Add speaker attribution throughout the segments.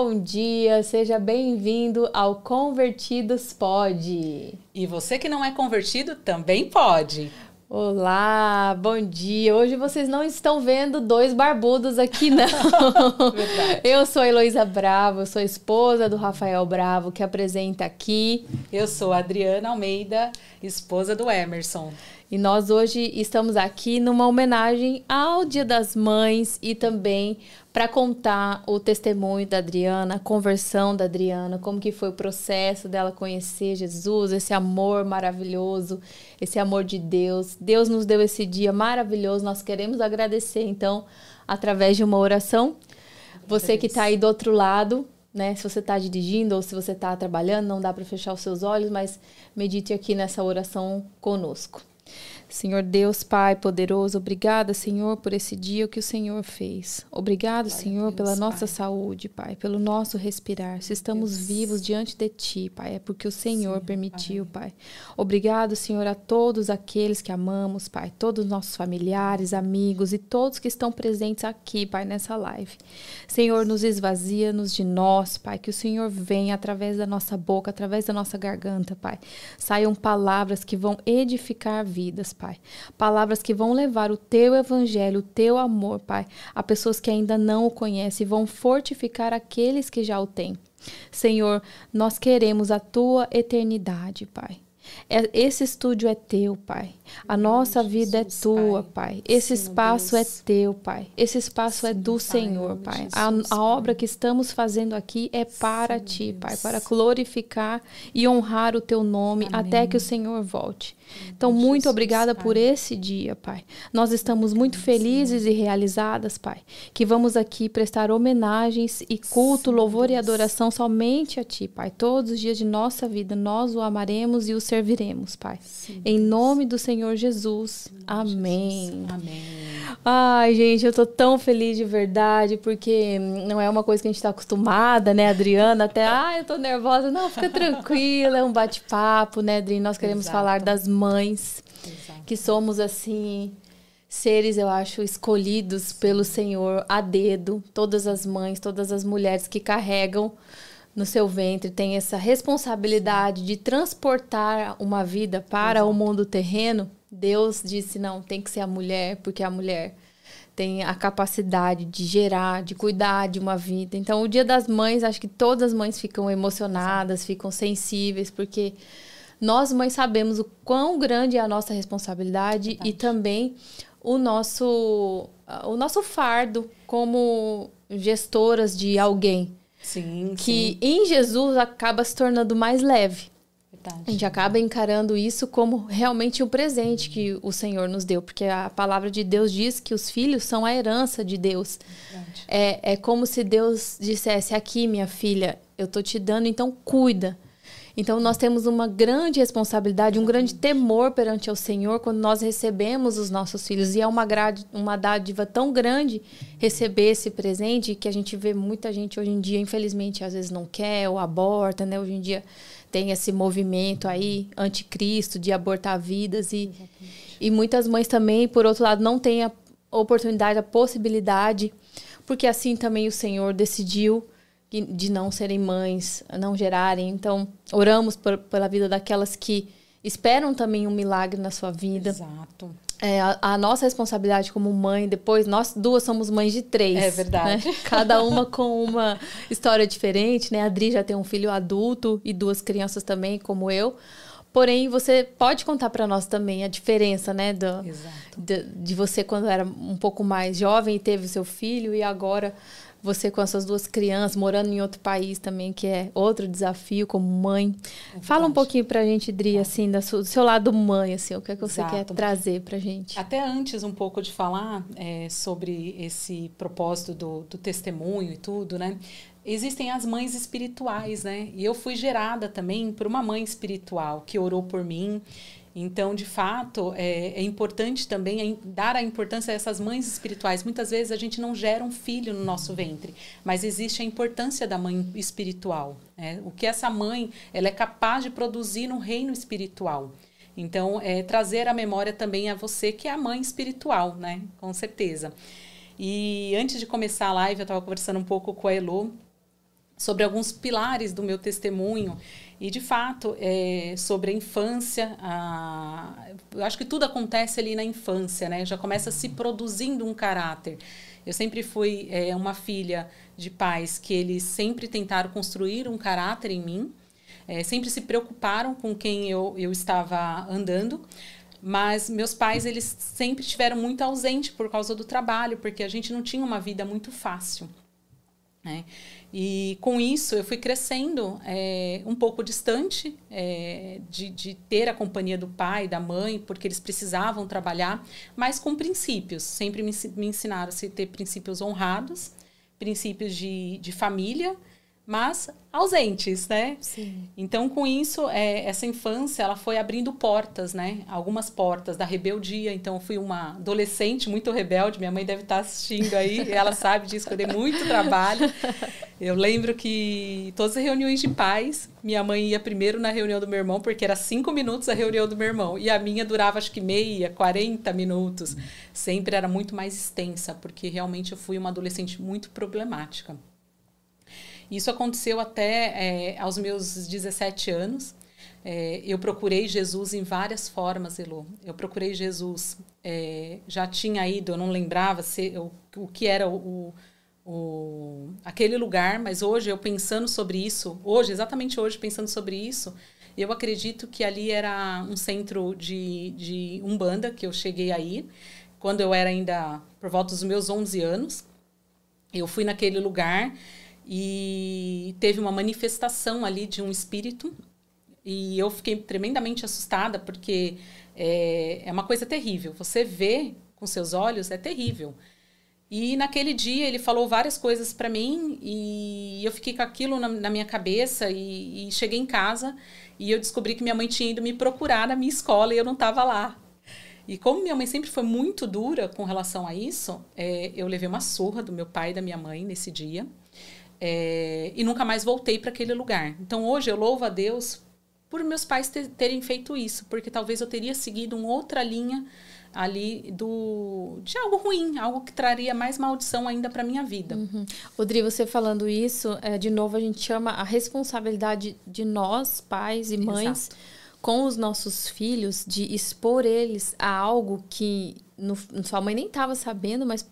Speaker 1: bom dia, seja bem-vindo ao Convertidos Pode.
Speaker 2: E você que não é convertido também pode.
Speaker 1: Olá, bom dia. Hoje vocês não estão vendo dois barbudos aqui, não. eu sou a Heloísa Bravo, sou esposa do Rafael Bravo, que apresenta aqui.
Speaker 2: Eu sou a Adriana Almeida, esposa do Emerson.
Speaker 1: E nós hoje estamos aqui numa homenagem ao Dia das Mães e também para contar o testemunho da Adriana, a conversão da Adriana, como que foi o processo dela conhecer Jesus, esse amor maravilhoso, esse amor de Deus. Deus nos deu esse dia maravilhoso, nós queremos agradecer então através de uma oração. Você que está aí do outro lado, né? Se você está dirigindo ou se você está trabalhando, não dá para fechar os seus olhos, mas medite aqui nessa oração conosco. Senhor Deus, Pai poderoso, obrigada, Senhor, por esse dia que o Senhor fez. Obrigado, Glória Senhor, Deus, pela pai. nossa saúde, Pai, pelo nosso respirar. Se estamos Deus. vivos diante de Ti, Pai, é porque o Senhor permitiu, pai. pai. Obrigado, Senhor, a todos aqueles que amamos, Pai, todos os nossos familiares, amigos e todos que estão presentes aqui, Pai, nessa live. Senhor, nos esvazia-nos de nós, Pai, que o Senhor venha através da nossa boca, através da nossa garganta, Pai. Saiam palavras que vão edificar vidas, Pai. Palavras que vão levar o teu evangelho, o teu amor, Pai, a pessoas que ainda não o conhecem e vão fortificar aqueles que já o têm. Senhor, nós queremos a tua eternidade, Pai. É, esse estúdio é teu, Pai. A nossa vida é tua, Pai. Esse espaço é teu, Pai. Esse espaço é do Senhor, Pai. A, a obra que estamos fazendo aqui é para ti, Pai, para glorificar e honrar o teu nome até que o Senhor volte. Então, muito obrigada por esse dia, Pai. Nós estamos muito felizes e realizadas, Pai, que vamos aqui prestar homenagens e culto, louvor e adoração somente a Ti, Pai. Todos os dias de nossa vida nós o amaremos e o serviremos, Pai. Em nome do Senhor Jesus. Amém.
Speaker 2: Amém.
Speaker 1: Ai, gente, eu tô tão feliz de verdade, porque não é uma coisa que a gente tá acostumada, né, Adriana? Até, ah, eu tô nervosa. Não, fica tranquila, é um bate-papo, né, Adri? Nós queremos Exato. falar das mães, Exato. que somos, assim, seres, eu acho, escolhidos pelo Senhor a dedo. Todas as mães, todas as mulheres que carregam no seu ventre tem essa responsabilidade de transportar uma vida para Exato. o mundo terreno, Deus disse: não, tem que ser a mulher, porque a mulher tem a capacidade de gerar, de cuidar de uma vida. Então, o Dia das Mães, acho que todas as mães ficam emocionadas, ficam sensíveis, porque nós mães sabemos o quão grande é a nossa responsabilidade Verdade. e também o nosso o nosso fardo como gestoras de alguém.
Speaker 2: Sim,
Speaker 1: que sim. em Jesus acaba se tornando mais leve.
Speaker 2: Verdade.
Speaker 1: A gente acaba encarando isso como realmente um presente que o Senhor nos deu, porque a palavra de Deus diz que os filhos são a herança de Deus. É, é como se Deus dissesse: Aqui, minha filha, eu tô te dando, então cuida. Então, nós temos uma grande responsabilidade, um grande temor perante o Senhor quando nós recebemos os nossos filhos. E é uma, grade, uma dádiva tão grande receber esse presente que a gente vê muita gente hoje em dia, infelizmente, às vezes não quer ou aborta, né? Hoje em dia tem esse movimento aí anticristo de abortar vidas e, e muitas mães também, por outro lado, não têm a oportunidade, a possibilidade, porque assim também o Senhor decidiu de não serem mães, não gerarem. Então, oramos por, pela vida daquelas que esperam também um milagre na sua vida.
Speaker 2: Exato.
Speaker 1: É, a, a, nossa responsabilidade como mãe, depois nós duas somos mães de três.
Speaker 2: É verdade.
Speaker 1: Né? Cada uma com uma história diferente, né? A Adri já tem um filho adulto e duas crianças também, como eu. Porém, você pode contar para nós também a diferença, né? Do, de, de você quando era um pouco mais jovem e teve seu filho e agora você com as suas duas crianças, morando em outro país também, que é outro desafio como mãe. É Fala um pouquinho pra gente, Dri, tá. assim, do seu lado mãe, assim, o que é que você Exato. quer trazer pra gente?
Speaker 2: Até antes um pouco de falar é, sobre esse propósito do, do testemunho e tudo, né? existem as mães espirituais, né? E eu fui gerada também por uma mãe espiritual que orou por mim então, de fato, é, é importante também dar a importância a essas mães espirituais. Muitas vezes a gente não gera um filho no nosso ventre, mas existe a importância da mãe espiritual. Né? O que essa mãe ela é capaz de produzir no reino espiritual. Então, é trazer a memória também a você que é a mãe espiritual, né? Com certeza. E antes de começar a live, eu estava conversando um pouco com a Elo sobre alguns pilares do meu testemunho. E, de fato, é, sobre a infância, a, eu acho que tudo acontece ali na infância, né? Já começa se produzindo um caráter. Eu sempre fui é, uma filha de pais que eles sempre tentaram construir um caráter em mim, é, sempre se preocuparam com quem eu, eu estava andando, mas meus pais eles sempre estiveram muito ausentes por causa do trabalho, porque a gente não tinha uma vida muito fácil. Né? E com isso eu fui crescendo é, um pouco distante é, de, de, ter a companhia do pai, da mãe, porque eles precisavam trabalhar, mas com princípios. Sempre me, me ensinaram a ter princípios honrados, princípios de, de família, mas ausentes, né?
Speaker 1: Sim.
Speaker 2: Então, com isso, é, essa infância, ela foi abrindo portas, né? Algumas portas da rebeldia. Então, eu fui uma adolescente muito rebelde. Minha mãe deve estar assistindo aí, ela sabe disso, que eu dei muito trabalho. Eu lembro que todas as reuniões de pais, minha mãe ia primeiro na reunião do meu irmão, porque era cinco minutos a reunião do meu irmão. E a minha durava, acho que meia, 40 minutos. Sempre era muito mais extensa, porque realmente eu fui uma adolescente muito problemática. Isso aconteceu até é, aos meus 17 anos. É, eu procurei Jesus em várias formas, Elo. Eu procurei Jesus, é, já tinha ido, eu não lembrava se, o, que era o, o, aquele lugar, mas hoje eu pensando sobre isso, hoje, exatamente hoje, pensando sobre isso, eu acredito que ali era um centro de, de Umbanda que eu cheguei aí, quando eu era ainda por volta dos meus 11 anos. Eu fui naquele lugar e teve uma manifestação ali de um espírito e eu fiquei tremendamente assustada porque é, é uma coisa terrível. Você vê com seus olhos é terrível. E naquele dia ele falou várias coisas para mim e eu fiquei com aquilo na, na minha cabeça e, e, cheguei em casa e eu descobri que minha mãe tinha ido me procurar na minha escola e eu não estava lá. E como minha mãe sempre foi muito dura com relação a isso, é, eu levei uma surra do meu pai e da minha mãe nesse dia. É, e nunca mais voltei para aquele lugar. Então hoje eu louvo a Deus por meus pais ter, terem feito isso, porque talvez eu teria seguido uma outra linha ali do de algo ruim, algo que traria mais maldição ainda para minha vida.
Speaker 1: Uhum. Rodrigo, você falando isso, é, de novo a gente chama a responsabilidade de nós, pais e mães, Exato. com os nossos filhos, de expor eles a algo que no, sua mãe nem estava sabendo, mas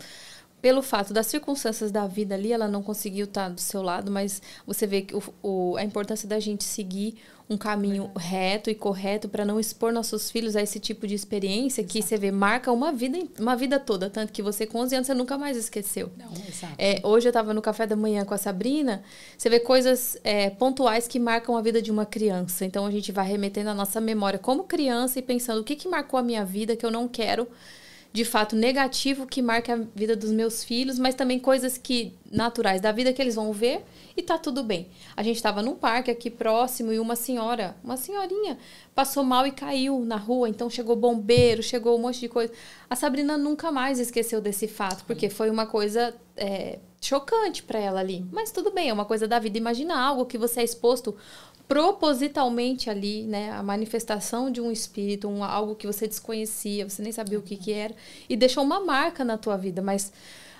Speaker 1: pelo fato das circunstâncias da vida ali, ela não conseguiu estar do seu lado, mas você vê que o, o a importância da gente seguir um caminho reto e correto para não expor nossos filhos a esse tipo de experiência exato. que você vê marca uma vida uma vida toda, tanto que você com 11 anos você nunca mais esqueceu.
Speaker 2: Não, exato.
Speaker 1: É, hoje eu estava no café da manhã com a Sabrina, você vê coisas é, pontuais que marcam a vida de uma criança. Então a gente vai remetendo a nossa memória como criança e pensando o que que marcou a minha vida que eu não quero de fato negativo que marca a vida dos meus filhos, mas também coisas que naturais da vida que eles vão ver e tá tudo bem. A gente estava num parque aqui próximo e uma senhora, uma senhorinha, passou mal e caiu na rua, então chegou bombeiro, chegou um monte de coisa. A Sabrina nunca mais esqueceu desse fato, porque foi uma coisa é, chocante para ela ali. Mas tudo bem, é uma coisa da vida. Imagina algo que você é exposto propositalmente ali, né, a manifestação de um espírito, um, algo que você desconhecia, você nem sabia o que, que era, e deixou uma marca na tua vida, mas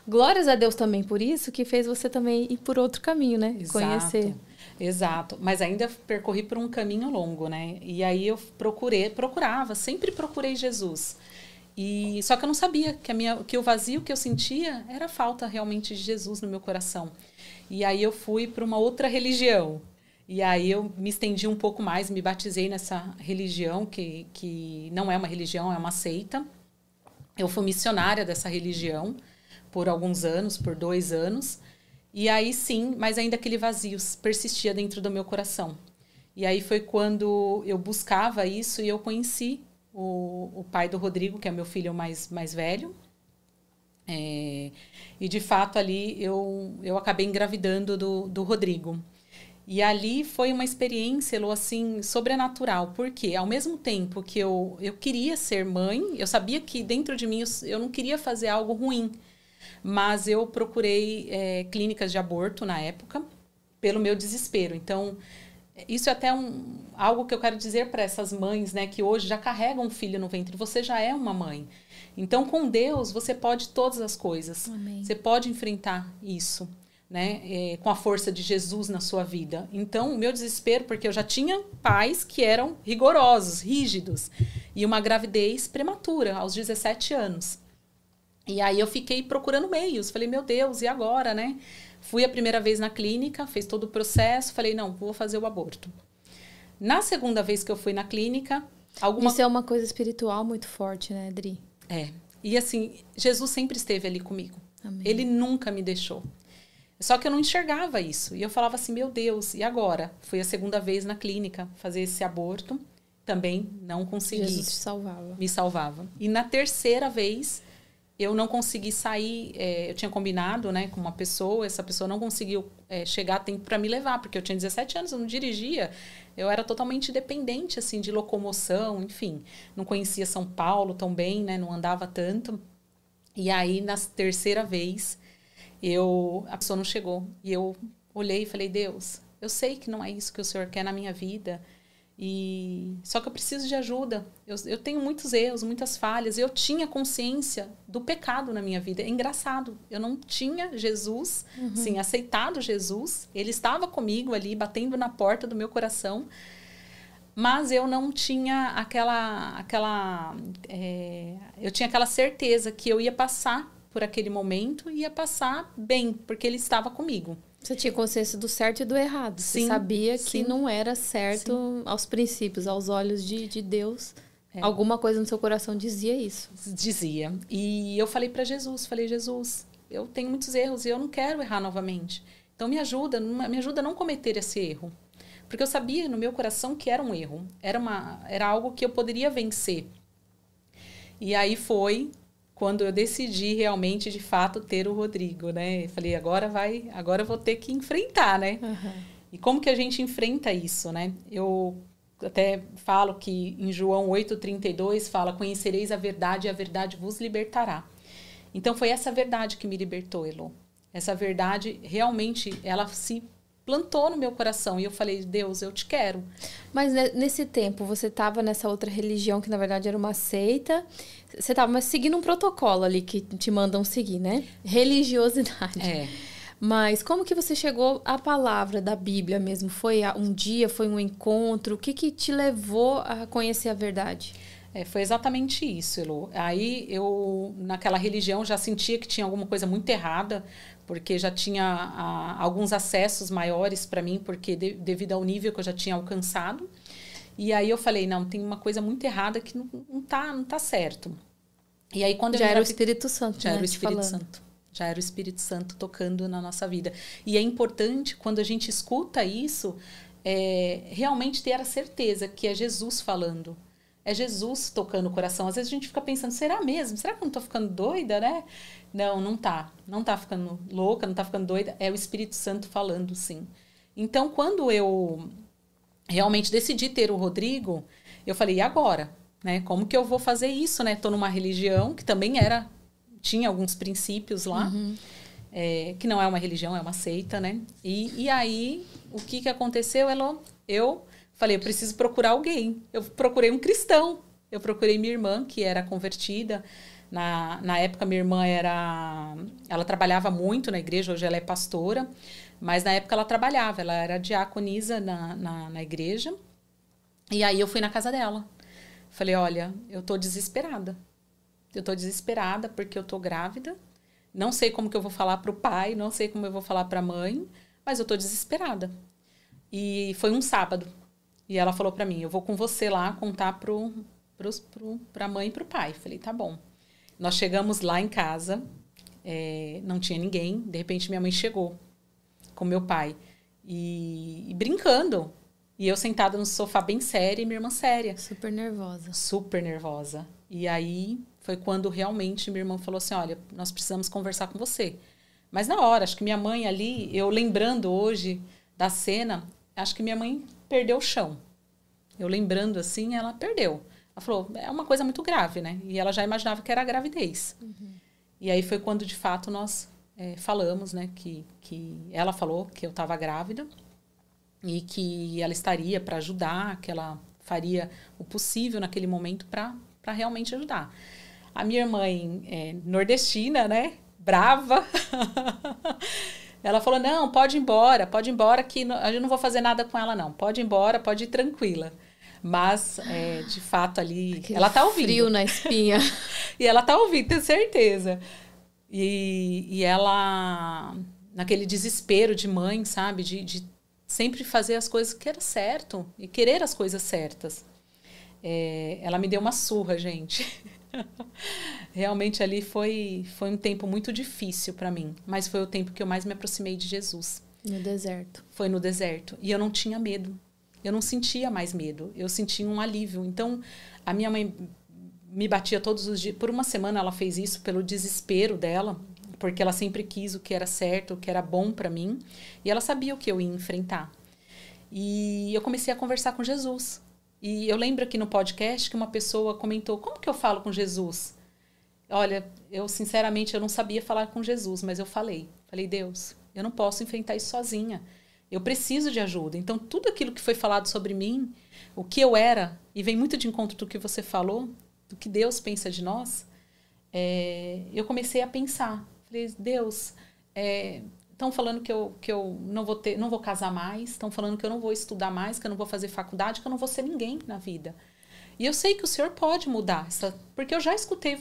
Speaker 1: glórias a Deus também por isso, que fez você também ir por outro caminho, né,
Speaker 2: Exato.
Speaker 1: conhecer.
Speaker 2: Exato, mas ainda percorri por um caminho longo, né? E aí eu procurei, procurava, sempre procurei Jesus. E só que eu não sabia que a minha, que o vazio que eu sentia era a falta realmente de Jesus no meu coração. E aí eu fui para uma outra religião, e aí eu me estendi um pouco mais, me batizei nessa religião, que, que não é uma religião, é uma seita. Eu fui missionária dessa religião por alguns anos, por dois anos. E aí sim, mas ainda aquele vazio persistia dentro do meu coração. E aí foi quando eu buscava isso e eu conheci o, o pai do Rodrigo, que é meu filho mais, mais velho. É, e de fato ali eu, eu acabei engravidando do, do Rodrigo. E ali foi uma experiência, Lu, assim, sobrenatural. Porque ao mesmo tempo que eu, eu queria ser mãe, eu sabia que dentro de mim eu, eu não queria fazer algo ruim. Mas eu procurei é, clínicas de aborto na época, pelo meu desespero. Então, isso é até um, algo que eu quero dizer para essas mães, né, que hoje já carregam um filho no ventre. Você já é uma mãe. Então, com Deus, você pode todas as coisas. Amém. Você pode enfrentar isso, né, é, com a força de Jesus na sua vida. Então, o meu desespero, porque eu já tinha pais que eram rigorosos, rígidos, e uma gravidez prematura, aos 17 anos. E aí eu fiquei procurando meios. Falei, meu Deus, e agora, né? Fui a primeira vez na clínica, fez todo o processo, falei, não, vou fazer o aborto. Na segunda vez que eu fui na clínica, alguma...
Speaker 1: Isso é uma coisa espiritual muito forte, né, Adri?
Speaker 2: É. E assim, Jesus sempre esteve ali comigo. Amém. Ele nunca me deixou. Só que eu não enxergava isso. E eu falava assim, meu Deus, e agora? Fui a segunda vez na clínica fazer esse aborto. Também não consegui.
Speaker 1: Jesus te salvava.
Speaker 2: Me salvava. E na terceira vez, eu não consegui sair. É, eu tinha combinado né, com uma pessoa, essa pessoa não conseguiu é, chegar a tempo para me levar, porque eu tinha 17 anos, eu não dirigia. Eu era totalmente dependente assim de locomoção, enfim. Não conhecia São Paulo tão bem, né, não andava tanto. E aí, na terceira vez, eu a pessoa não chegou. E eu olhei e falei: Deus, eu sei que não é isso que o Senhor quer na minha vida. E só que eu preciso de ajuda. Eu, eu tenho muitos erros, muitas falhas. Eu tinha consciência do pecado na minha vida. É engraçado. Eu não tinha Jesus, uhum. sim, aceitado Jesus. Ele estava comigo ali, batendo na porta do meu coração. Mas eu não tinha aquela, aquela, é, eu tinha aquela certeza que eu ia passar por aquele momento e ia passar bem, porque ele estava comigo.
Speaker 1: Você tinha consciência do certo e do errado. Sim, Você sabia sim. que não era certo sim. aos princípios, aos olhos de, de Deus. É. Alguma coisa no seu coração dizia isso.
Speaker 2: Dizia. E eu falei para Jesus, falei, Jesus, eu tenho muitos erros e eu não quero errar novamente. Então me ajuda, me ajuda a não cometer esse erro. Porque eu sabia no meu coração que era um erro. Era, uma, era algo que eu poderia vencer. E aí foi quando eu decidi realmente, de fato, ter o Rodrigo, né? falei, agora vai, agora eu vou ter que enfrentar, né? Uhum. E como que a gente enfrenta isso, né? Eu até falo que em João 8,32 fala, conhecereis a verdade e a verdade vos libertará. Então foi essa verdade que me libertou, Elo. Essa verdade realmente, ela se plantou no meu coração. E eu falei, Deus, eu te quero.
Speaker 1: Mas nesse tempo, você estava nessa outra religião que na verdade era uma seita. Você estava seguindo um protocolo ali que te mandam seguir, né? Religiosidade.
Speaker 2: É.
Speaker 1: Mas como que você chegou à palavra da Bíblia mesmo? Foi um dia, foi um encontro? O que, que te levou a conhecer a verdade?
Speaker 2: É, foi exatamente isso, Elo. Aí eu, naquela religião, já sentia que tinha alguma coisa muito errada, porque já tinha a, alguns acessos maiores para mim, porque de, devido ao nível que eu já tinha alcançado. E aí eu falei, não, tem uma coisa muito errada que não, não, tá, não tá certo. E aí quando
Speaker 1: já era o Espírito Santo,
Speaker 2: já
Speaker 1: né,
Speaker 2: era o Espírito
Speaker 1: falando.
Speaker 2: Santo. Já era o Espírito Santo tocando na nossa vida. E é importante quando a gente escuta isso, é, realmente ter a certeza que é Jesus falando. É Jesus tocando o coração. Às vezes a gente fica pensando, será mesmo? Será que eu não estou ficando doida, né? Não, não tá. Não tá ficando louca, não tá ficando doida. É o Espírito Santo falando, sim. Então, quando eu realmente decidi ter o Rodrigo, eu falei, e agora? Né? Como que eu vou fazer isso, né? Tô numa religião que também era... Tinha alguns princípios lá. Uhum. É, que não é uma religião, é uma seita, né? E, e aí, o que que aconteceu? Ela, eu falei, eu preciso procurar alguém. Eu procurei um cristão. Eu procurei minha irmã, que era convertida. Na, na época, minha irmã era. Ela trabalhava muito na igreja, hoje ela é pastora, mas na época ela trabalhava, ela era diaconisa na, na, na igreja. E aí eu fui na casa dela. Falei: olha, eu tô desesperada. Eu tô desesperada porque eu tô grávida. Não sei como que eu vou falar pro pai, não sei como eu vou falar pra mãe, mas eu tô desesperada. E foi um sábado. E ela falou para mim: eu vou com você lá contar pro, pros, pro, pra mãe e pro pai. Falei: tá bom. Nós chegamos lá em casa, é, não tinha ninguém. De repente, minha mãe chegou com meu pai e, e brincando. E eu sentada no sofá bem séria e minha irmã séria.
Speaker 1: Super nervosa.
Speaker 2: Super nervosa. E aí foi quando realmente minha irmã falou assim: Olha, nós precisamos conversar com você. Mas na hora, acho que minha mãe ali, eu lembrando hoje da cena, acho que minha mãe perdeu o chão. Eu lembrando assim, ela perdeu. Ela falou, é uma coisa muito grave, né? E ela já imaginava que era a gravidez. Uhum. E aí foi quando, de fato, nós é, falamos, né? Que, que ela falou que eu estava grávida. e que ela estaria para ajudar, que ela faria o possível naquele momento para realmente ajudar. A minha mãe é nordestina, né? Brava. ela falou: não, pode ir embora, pode ir embora, que eu não vou fazer nada com ela, não. Pode ir embora, pode ir tranquila. Mas, é, de fato, ali. Aquele ela tá ouvindo.
Speaker 1: Frio na espinha.
Speaker 2: e ela tá ouvindo, tenho certeza. E, e ela, naquele desespero de mãe, sabe? De, de sempre fazer as coisas que era certo e querer as coisas certas. É, ela me deu uma surra, gente. Realmente ali foi, foi um tempo muito difícil para mim, mas foi o tempo que eu mais me aproximei de Jesus.
Speaker 1: No deserto.
Speaker 2: Foi no deserto. E eu não tinha medo. Eu não sentia mais medo. Eu sentia um alívio. Então, a minha mãe me batia todos os dias. Por uma semana ela fez isso pelo desespero dela, porque ela sempre quis o que era certo, o que era bom para mim, e ela sabia o que eu ia enfrentar. E eu comecei a conversar com Jesus. E eu lembro aqui no podcast que uma pessoa comentou: como que eu falo com Jesus? Olha, eu sinceramente eu não sabia falar com Jesus, mas eu falei. Falei, Deus, eu não posso enfrentar isso sozinha. Eu preciso de ajuda. Então, tudo aquilo que foi falado sobre mim, o que eu era, e vem muito de encontro do que você falou, do que Deus pensa de nós, é, eu comecei a pensar. Falei, Deus, é, Estão falando que eu, que eu não vou ter, não vou casar mais, estão falando que eu não vou estudar mais, que eu não vou fazer faculdade, que eu não vou ser ninguém na vida. E eu sei que o Senhor pode mudar, porque eu já escutei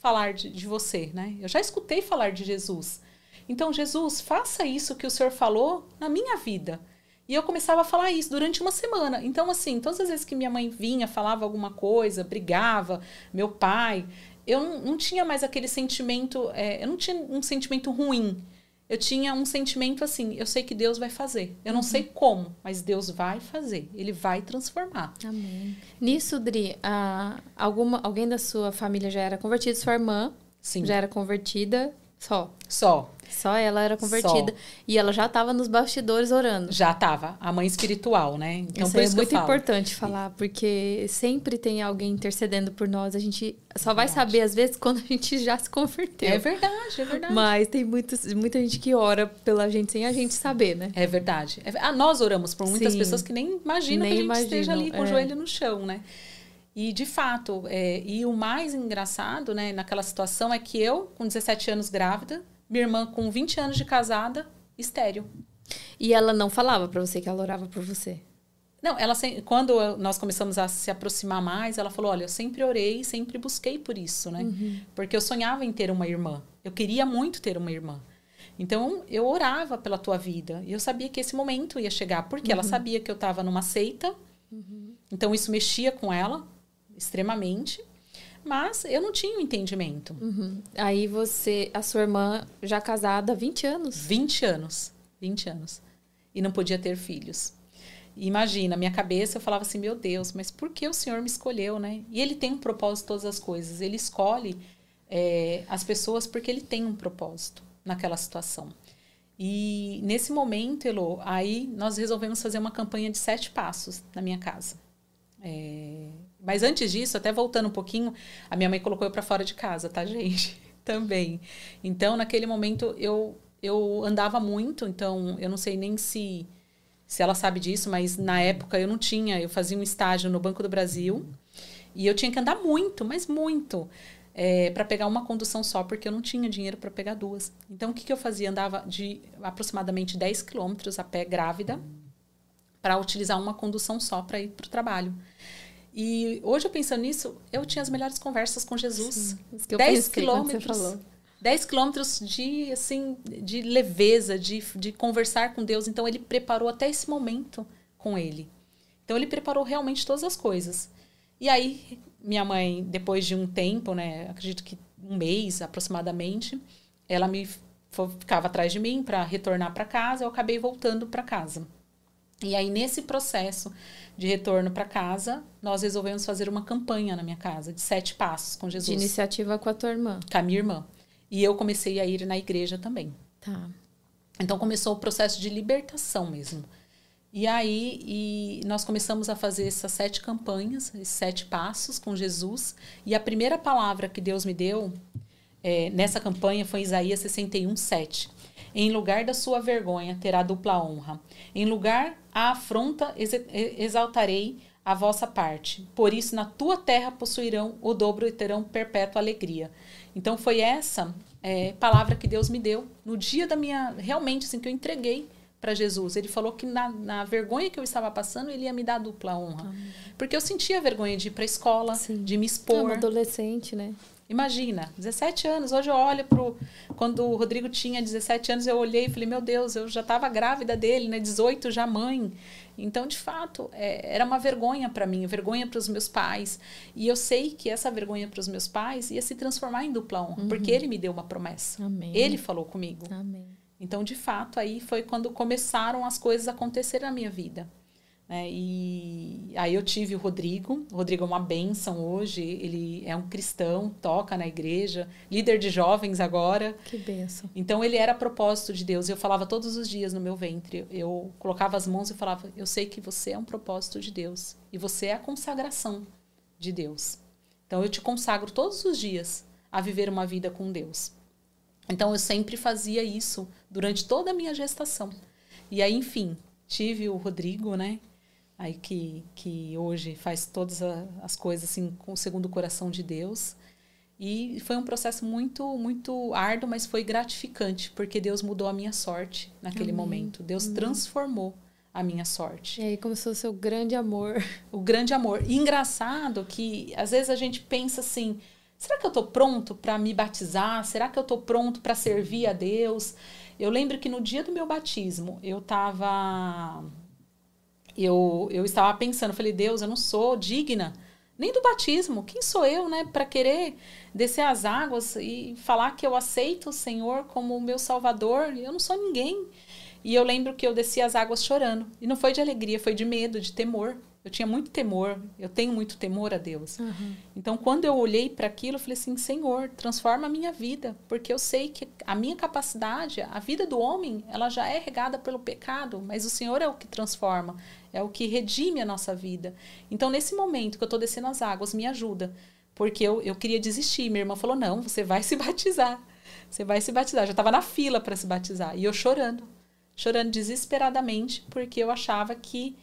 Speaker 2: falar de, de você, né? Eu já escutei falar de Jesus. Então, Jesus, faça isso que o Senhor falou na minha vida. E eu começava a falar isso durante uma semana. Então, assim, todas as vezes que minha mãe vinha, falava alguma coisa, brigava, meu pai, eu não, não tinha mais aquele sentimento, é, eu não tinha um sentimento ruim eu tinha um sentimento assim: eu sei que Deus vai fazer. Eu não uhum. sei como, mas Deus vai fazer. Ele vai transformar.
Speaker 1: Amém. Nisso, Dri, a, alguma, alguém da sua família já era convertido? Sua irmã Sim. já era convertida? Só?
Speaker 2: Só.
Speaker 1: Só ela era convertida. Só. E ela já estava nos bastidores orando.
Speaker 2: Já estava. A mãe espiritual, né?
Speaker 1: Então, isso, isso é muito importante falar, porque sempre tem alguém intercedendo por nós. A gente só vai saber, às vezes, quando a gente já se converteu.
Speaker 2: É verdade, é verdade.
Speaker 1: Mas tem muitos, muita gente que ora pela gente sem a gente saber, né?
Speaker 2: É verdade. É, ah, nós oramos por muitas Sim. pessoas que nem imaginam nem que a gente imaginam, esteja ali com é. o joelho no chão, né? E, de fato, é, e o mais engraçado, né, naquela situação é que eu, com 17 anos grávida, minha irmã com 20 anos de casada, estéreo.
Speaker 1: E ela não falava para você que ela orava por você?
Speaker 2: Não, ela quando nós começamos a se aproximar mais, ela falou: "Olha, eu sempre orei, sempre busquei por isso, né? Uhum. Porque eu sonhava em ter uma irmã. Eu queria muito ter uma irmã. Então, eu orava pela tua vida. E eu sabia que esse momento ia chegar, porque uhum. ela sabia que eu estava numa seita. Uhum. Então, isso mexia com ela extremamente. Mas eu não tinha o um entendimento.
Speaker 1: Uhum. Aí você, a sua irmã, já casada há 20 anos?
Speaker 2: 20 anos. 20 anos. E não podia ter filhos. imagina, minha cabeça, eu falava assim, meu Deus, mas por que o Senhor me escolheu, né? E Ele tem um propósito todas as coisas. Ele escolhe é, as pessoas porque Ele tem um propósito naquela situação. E nesse momento, Elo, aí nós resolvemos fazer uma campanha de sete passos na minha casa. É, mas antes disso, até voltando um pouquinho, a minha mãe colocou eu para fora de casa, tá, gente? Também. Então, naquele momento, eu, eu andava muito, então eu não sei nem se, se ela sabe disso, mas na época eu não tinha. Eu fazia um estágio no Banco do Brasil e eu tinha que andar muito, mas muito. É, para pegar uma condução só, porque eu não tinha dinheiro para pegar duas. Então, o que, que eu fazia? Andava de aproximadamente 10 quilômetros a pé grávida para utilizar uma condução só para ir para o trabalho. E hoje, eu pensando nisso, eu tinha as melhores conversas com Jesus. Sim, 10 quilômetros. 10 quilômetros de, assim, de leveza, de, de conversar com Deus. Então, ele preparou até esse momento com ele. Então, ele preparou realmente todas as coisas. E aí, minha mãe, depois de um tempo, né, acredito que um mês aproximadamente, ela me ficava atrás de mim para retornar para casa. Eu acabei voltando para casa. E aí, nesse processo de retorno para casa, nós resolvemos fazer uma campanha na minha casa de sete passos com Jesus.
Speaker 1: De iniciativa com a tua irmã.
Speaker 2: Com a minha irmã. E eu comecei a ir na igreja também.
Speaker 1: Tá.
Speaker 2: Então começou o processo de libertação mesmo. E aí e nós começamos a fazer essas sete campanhas, esses sete passos com Jesus. E a primeira palavra que Deus me deu é, nessa campanha foi Isaías 61, 7. Em lugar da sua vergonha terá dupla honra. Em lugar a afronta exaltarei a vossa parte. Por isso, na tua terra possuirão o dobro e terão perpétua alegria. Então, foi essa é, palavra que Deus me deu no dia da minha. Realmente, assim, que eu entreguei para Jesus. Ele falou que na, na, vergonha que eu estava passando, ele ia me dar dupla honra. Amém. Porque eu sentia vergonha de ir para a escola, Sim. de me expor. É
Speaker 1: uma adolescente, né?
Speaker 2: Imagina, 17 anos. Hoje eu olho pro. Quando o Rodrigo tinha 17 anos, eu olhei e falei, meu Deus, eu já estava grávida dele, né? 18 já mãe. Então, de fato, é, era uma vergonha para mim, vergonha para os meus pais. E eu sei que essa vergonha para os meus pais ia se transformar em dupla honra, uhum. porque ele me deu uma promessa. Amém. Ele falou comigo. Amém. Então, de fato, aí foi quando começaram as coisas a acontecer na minha vida. Né? E aí eu tive o Rodrigo. O Rodrigo é uma benção hoje. Ele é um cristão, toca na igreja, líder de jovens agora.
Speaker 1: Que benção.
Speaker 2: Então ele era propósito de Deus. Eu falava todos os dias no meu ventre. Eu colocava as mãos e falava: Eu sei que você é um propósito de Deus. E você é a consagração de Deus. Então eu te consagro todos os dias a viver uma vida com Deus. Então eu sempre fazia isso durante toda a minha gestação. E aí, enfim, tive o Rodrigo, né? Aí que, que hoje faz todas as coisas assim com segundo o coração de Deus. E foi um processo muito, muito árduo, mas foi gratificante, porque Deus mudou a minha sorte naquele Amém. momento. Deus Amém. transformou a minha sorte.
Speaker 1: E aí começou o seu grande amor.
Speaker 2: O grande amor. E engraçado que às vezes a gente pensa assim: será que eu estou pronto para me batizar? Será que eu estou pronto para servir a Deus? Eu lembro que no dia do meu batismo, eu estava eu, eu estava pensando, falei, Deus, eu não sou digna nem do batismo. Quem sou eu, né, para querer descer as águas e falar que eu aceito o Senhor como o meu Salvador? Eu não sou ninguém. E eu lembro que eu desci as águas chorando. E não foi de alegria, foi de medo, de temor. Eu tinha muito temor, eu tenho muito temor a Deus. Uhum. Então, quando eu olhei para aquilo, eu falei assim: Senhor, transforma a minha vida, porque eu sei que a minha capacidade, a vida do homem, ela já é regada pelo pecado, mas o Senhor é o que transforma, é o que redime a nossa vida. Então, nesse momento que eu estou descendo as águas, me ajuda, porque eu, eu queria desistir. Minha irmã falou: Não, você vai se batizar, você vai se batizar. Eu já estava na fila para se batizar e eu chorando, chorando desesperadamente, porque eu achava que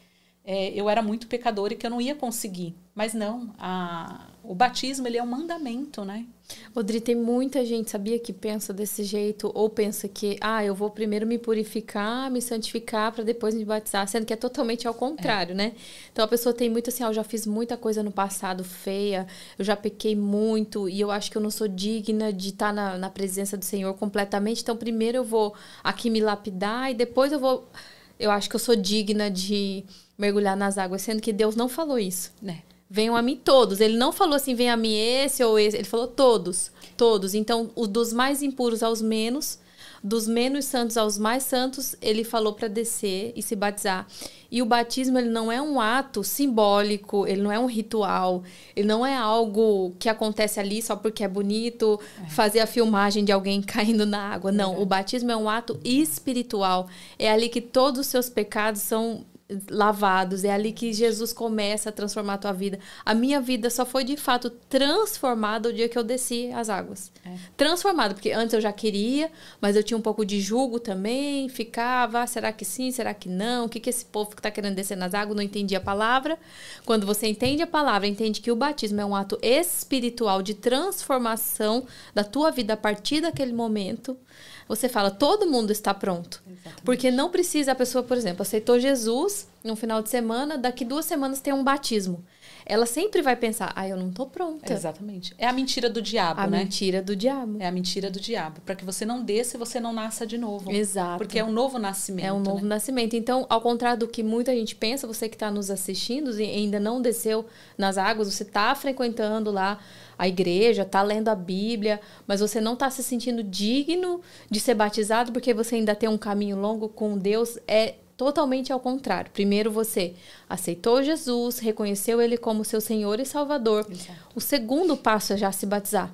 Speaker 2: é, eu era muito pecador e que eu não ia conseguir. Mas não, a, o batismo ele é um mandamento, né?
Speaker 1: Odri, tem muita gente, sabia, que pensa desse jeito, ou pensa que, ah, eu vou primeiro me purificar, me santificar, para depois me batizar, sendo que é totalmente ao contrário, é. né? Então a pessoa tem muito assim, ah, eu já fiz muita coisa no passado feia, eu já pequei muito, e eu acho que eu não sou digna de estar na, na presença do Senhor completamente, então primeiro eu vou aqui me lapidar, e depois eu vou. Eu acho que eu sou digna de mergulhar nas águas, sendo que Deus não falou isso. Né? Venham a mim todos. Ele não falou assim, venha a mim esse ou esse. Ele falou todos. Todos. Então, os dos mais impuros aos menos, dos menos santos aos mais santos, ele falou para descer e se batizar. E o batismo ele não é um ato simbólico, ele não é um ritual, ele não é algo que acontece ali só porque é bonito é. fazer a filmagem de alguém caindo na água. Não, é. o batismo é um ato espiritual. É ali que todos os seus pecados são lavados. É ali que Jesus começa a transformar a tua vida. A minha vida só foi de fato transformada o dia que eu desci as águas. É. Transformada, porque antes eu já queria, mas eu tinha um pouco de julgo também, ficava, ah, será que sim, será que não? O que, que esse povo que está querendo descer nas águas não entendia a palavra? Quando você entende a palavra, entende que o batismo é um ato espiritual de transformação da tua vida a partir daquele momento, você fala, todo mundo está pronto. Exatamente. Porque não precisa, a pessoa, por exemplo, aceitou Jesus no final de semana, daqui duas semanas tem um batismo. Ela sempre vai pensar, ah, eu não estou pronta.
Speaker 2: Exatamente. É a mentira do diabo,
Speaker 1: a
Speaker 2: né?
Speaker 1: A mentira do diabo.
Speaker 2: É a mentira do diabo. Para que você não desça e você não nasça de novo.
Speaker 1: Exato.
Speaker 2: Porque é um novo nascimento.
Speaker 1: É um novo
Speaker 2: né?
Speaker 1: nascimento. Então, ao contrário do que muita gente pensa, você que está nos assistindo e ainda não desceu nas águas, você está frequentando lá a igreja, está lendo a Bíblia, mas você não está se sentindo digno de ser batizado porque você ainda tem um caminho longo com Deus, é totalmente ao contrário. Primeiro você aceitou Jesus, reconheceu ele como seu Senhor e Salvador. Exato. O segundo passo é já se batizar.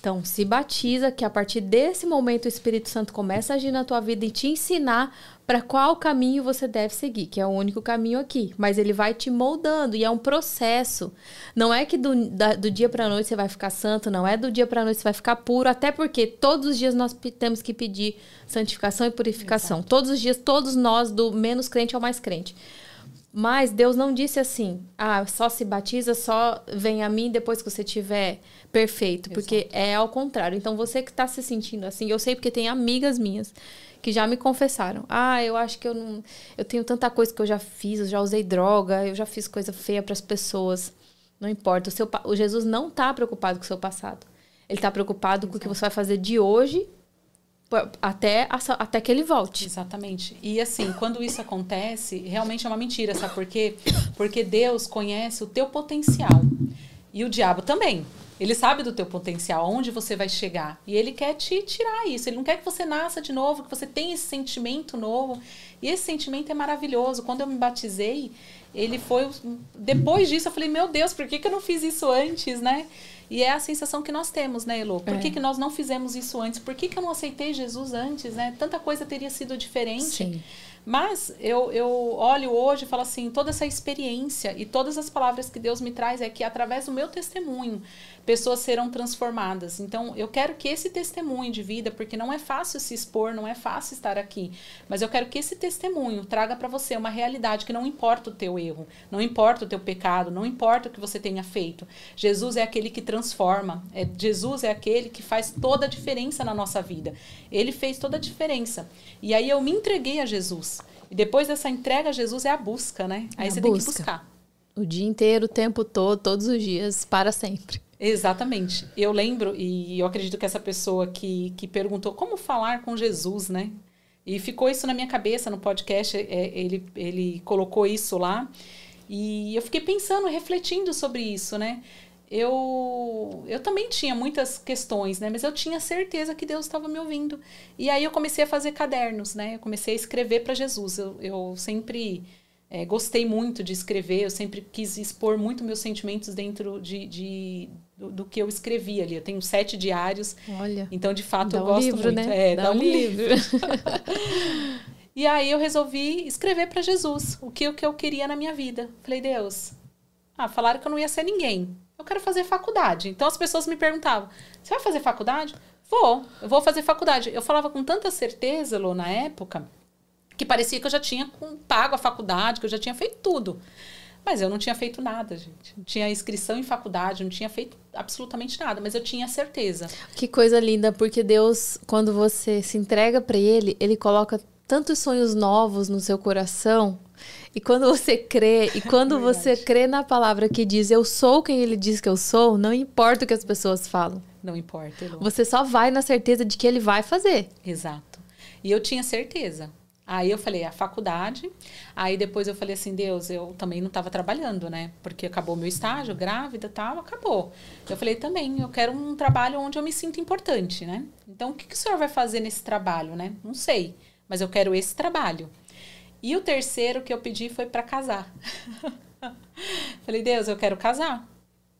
Speaker 1: Então, se batiza, que a partir desse momento o Espírito Santo começa a agir na tua vida e te ensinar para qual caminho você deve seguir, que é o único caminho aqui. Mas ele vai te moldando e é um processo. Não é que do, da, do dia para noite você vai ficar santo, não é do dia para noite você vai ficar puro, até porque todos os dias nós temos que pedir santificação e purificação. Exato. Todos os dias, todos nós, do menos crente ao mais crente. Mas Deus não disse assim: ah, só se batiza, só vem a mim depois que você tiver perfeito. Porque Exato. é ao contrário. Então você que está se sentindo assim, eu sei porque tem amigas minhas que já me confessaram. Ah, eu acho que eu não. Eu tenho tanta coisa que eu já fiz, eu já usei droga, eu já fiz coisa feia para as pessoas. Não importa. O, seu, o Jesus não está preocupado com o seu passado. Ele está preocupado Exato. com o que você vai fazer de hoje até, até que ele volte.
Speaker 2: Exatamente. E assim, quando isso acontece, realmente é uma mentira, sabe por quê? Porque Deus conhece o teu potencial. E o diabo também. Ele sabe do teu potencial, onde você vai chegar. E ele quer te tirar isso. Ele não quer que você nasça de novo, que você tenha esse sentimento novo. E esse sentimento é maravilhoso. Quando eu me batizei, ele foi. Depois disso, eu falei: Meu Deus, por que, que eu não fiz isso antes, né? E é a sensação que nós temos, né, Elo? Por é. que, que nós não fizemos isso antes? Por que, que eu não aceitei Jesus antes, né? Tanta coisa teria sido diferente. Sim. Mas eu, eu olho hoje e falo assim, toda essa experiência e todas as palavras que Deus me traz é que através do meu testemunho, pessoas serão transformadas. Então, eu quero que esse testemunho de vida, porque não é fácil se expor, não é fácil estar aqui, mas eu quero que esse testemunho traga para você uma realidade que não importa o teu erro, não importa o teu pecado, não importa o que você tenha feito. Jesus é aquele que transforma, é, Jesus é aquele que faz toda a diferença na nossa vida. Ele fez toda a diferença. E aí eu me entreguei a Jesus. E depois dessa entrega a Jesus é a busca, né? Aí é você busca. tem que buscar.
Speaker 1: O dia inteiro, o tempo todo, todos os dias, para sempre.
Speaker 2: Exatamente. Eu lembro, e eu acredito que essa pessoa que, que perguntou como falar com Jesus, né? E ficou isso na minha cabeça no podcast, é, ele, ele colocou isso lá. E eu fiquei pensando, refletindo sobre isso, né? Eu, eu também tinha muitas questões, né? Mas eu tinha certeza que Deus estava me ouvindo. E aí eu comecei a fazer cadernos, né? Eu comecei a escrever para Jesus. Eu, eu sempre é, gostei muito de escrever, eu sempre quis expor muito meus sentimentos dentro de, de do, do, que eu escrevi ali. Eu tenho sete diários.
Speaker 1: Olha.
Speaker 2: Então, de fato, eu um gosto livro, muito.
Speaker 1: Né? É, dá, dá um, um livro. livro.
Speaker 2: e aí eu resolvi escrever para Jesus o que, o que eu queria na minha vida. Falei, Deus, ah, falaram que eu não ia ser ninguém. Eu quero fazer faculdade. Então as pessoas me perguntavam: você vai fazer faculdade? Vou, eu vou fazer faculdade. Eu falava com tanta certeza, Lô, na época que parecia que eu já tinha pago a faculdade, que eu já tinha feito tudo. Mas eu não tinha feito nada, gente. Não tinha inscrição em faculdade, não tinha feito absolutamente nada, mas eu tinha certeza.
Speaker 1: Que coisa linda, porque Deus, quando você se entrega para Ele, Ele coloca tantos sonhos novos no seu coração. E quando você crê, e quando você crê na palavra que diz eu sou quem ele diz que eu sou, não importa o que as pessoas falam.
Speaker 2: Não importa.
Speaker 1: Você só vai na certeza de que ele vai fazer.
Speaker 2: Exato. E eu tinha certeza. Aí eu falei, a faculdade. Aí depois eu falei assim, Deus, eu também não estava trabalhando, né? Porque acabou meu estágio, grávida tal, acabou. Eu falei, também, eu quero um trabalho onde eu me sinto importante, né? Então, o que, que o senhor vai fazer nesse trabalho, né? Não sei, mas eu quero esse trabalho. E o terceiro que eu pedi foi para casar. falei, Deus, eu quero casar.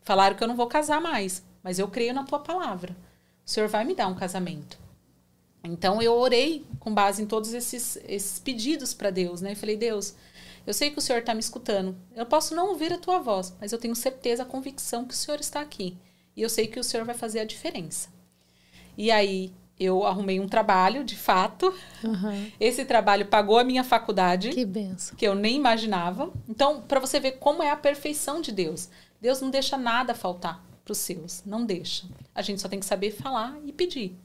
Speaker 2: Falaram que eu não vou casar mais, mas eu creio na tua palavra. O senhor vai me dar um casamento. Então eu orei com base em todos esses, esses pedidos para Deus, né? E falei, Deus, eu sei que o Senhor está me escutando. Eu posso não ouvir a tua voz, mas eu tenho certeza, a convicção que o Senhor está aqui. E eu sei que o Senhor vai fazer a diferença. E aí eu arrumei um trabalho, de fato. Uhum. Esse trabalho pagou a minha faculdade.
Speaker 1: Que benção.
Speaker 2: Que eu nem imaginava. Então, para você ver como é a perfeição de Deus. Deus não deixa nada faltar para os seus. Não deixa. A gente só tem que saber falar e pedir.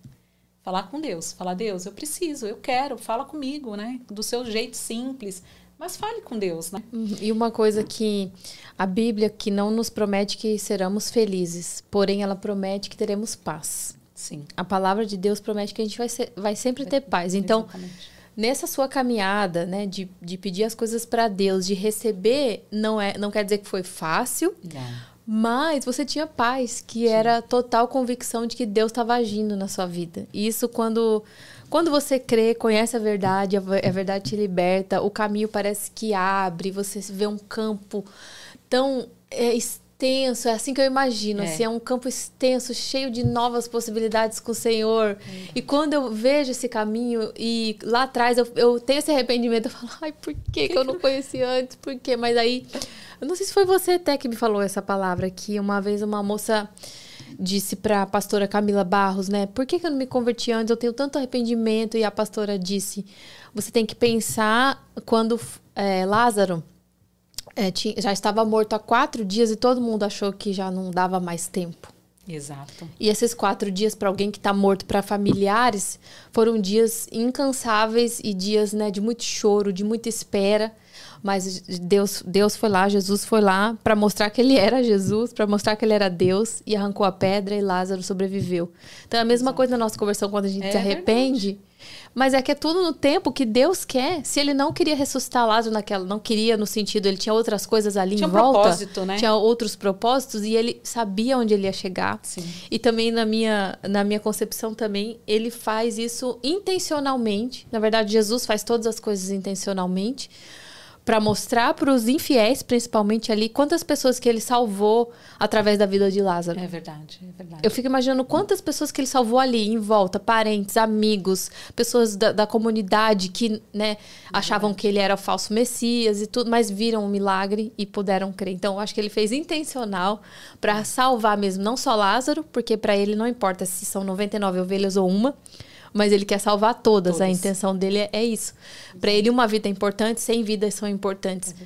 Speaker 2: Falar com Deus. Falar, Deus, eu preciso, eu quero, fala comigo, né? Do seu jeito simples. Mas fale com Deus, né?
Speaker 1: Uhum. E uma coisa que a Bíblia que não nos promete que seremos felizes, porém ela promete que teremos paz.
Speaker 2: Sim.
Speaker 1: A palavra de Deus promete que a gente vai, ser, vai sempre ter paz. Então, Exatamente. nessa sua caminhada, né, de, de pedir as coisas para Deus, de receber, não é, não quer dizer que foi fácil.
Speaker 2: Não
Speaker 1: mas você tinha paz, que Sim. era total convicção de que Deus estava agindo na sua vida. E isso quando quando você crê, conhece a verdade, a verdade te liberta, o caminho parece que abre, você vê um campo tão é, extenso, é assim que eu imagino. É. Assim, é um campo extenso, cheio de novas possibilidades com o Senhor. É. E quando eu vejo esse caminho e lá atrás eu, eu tenho esse arrependimento, eu falo, ai, por que, que eu não conheci antes? Por quê? Mas aí, eu não sei se foi você até que me falou essa palavra aqui. Uma vez uma moça disse para a pastora Camila Barros, né? Por que, que eu não me converti antes? Eu tenho tanto arrependimento. E a pastora disse: você tem que pensar quando é, Lázaro é, tinha, já estava morto há quatro dias e todo mundo achou que já não dava mais tempo.
Speaker 2: Exato.
Speaker 1: E esses quatro dias para alguém que está morto, para familiares, foram dias incansáveis e dias né, de muito choro, de muita espera. Mas Deus, Deus foi lá, Jesus foi lá para mostrar que ele era Jesus, para mostrar que ele era Deus e arrancou a pedra e Lázaro sobreviveu. Então é a mesma Exato. coisa na nossa conversão quando a gente é se arrepende. Verdade mas é que é tudo no tempo que Deus quer. Se ele não queria ressuscitar Lázaro naquela, não queria no sentido, ele tinha outras coisas ali tinha em um volta. Propósito, né? Tinha outros propósitos e ele sabia onde ele ia chegar. Sim. E também na minha, na minha concepção também, ele faz isso intencionalmente. Na verdade, Jesus faz todas as coisas intencionalmente para mostrar para os infiéis, principalmente ali, quantas pessoas que ele salvou através da vida de Lázaro.
Speaker 2: É verdade, é verdade.
Speaker 1: Eu fico imaginando quantas pessoas que ele salvou ali, em volta, parentes, amigos, pessoas da, da comunidade que né, achavam que ele era o falso Messias e tudo, mas viram o milagre e puderam crer. Então, eu acho que ele fez intencional para salvar mesmo, não só Lázaro, porque para ele não importa se são 99 ovelhas ou uma, mas ele quer salvar todas. todas. A intenção dele é, é isso. Para ele, uma vida é importante, 100 vidas são importantes. É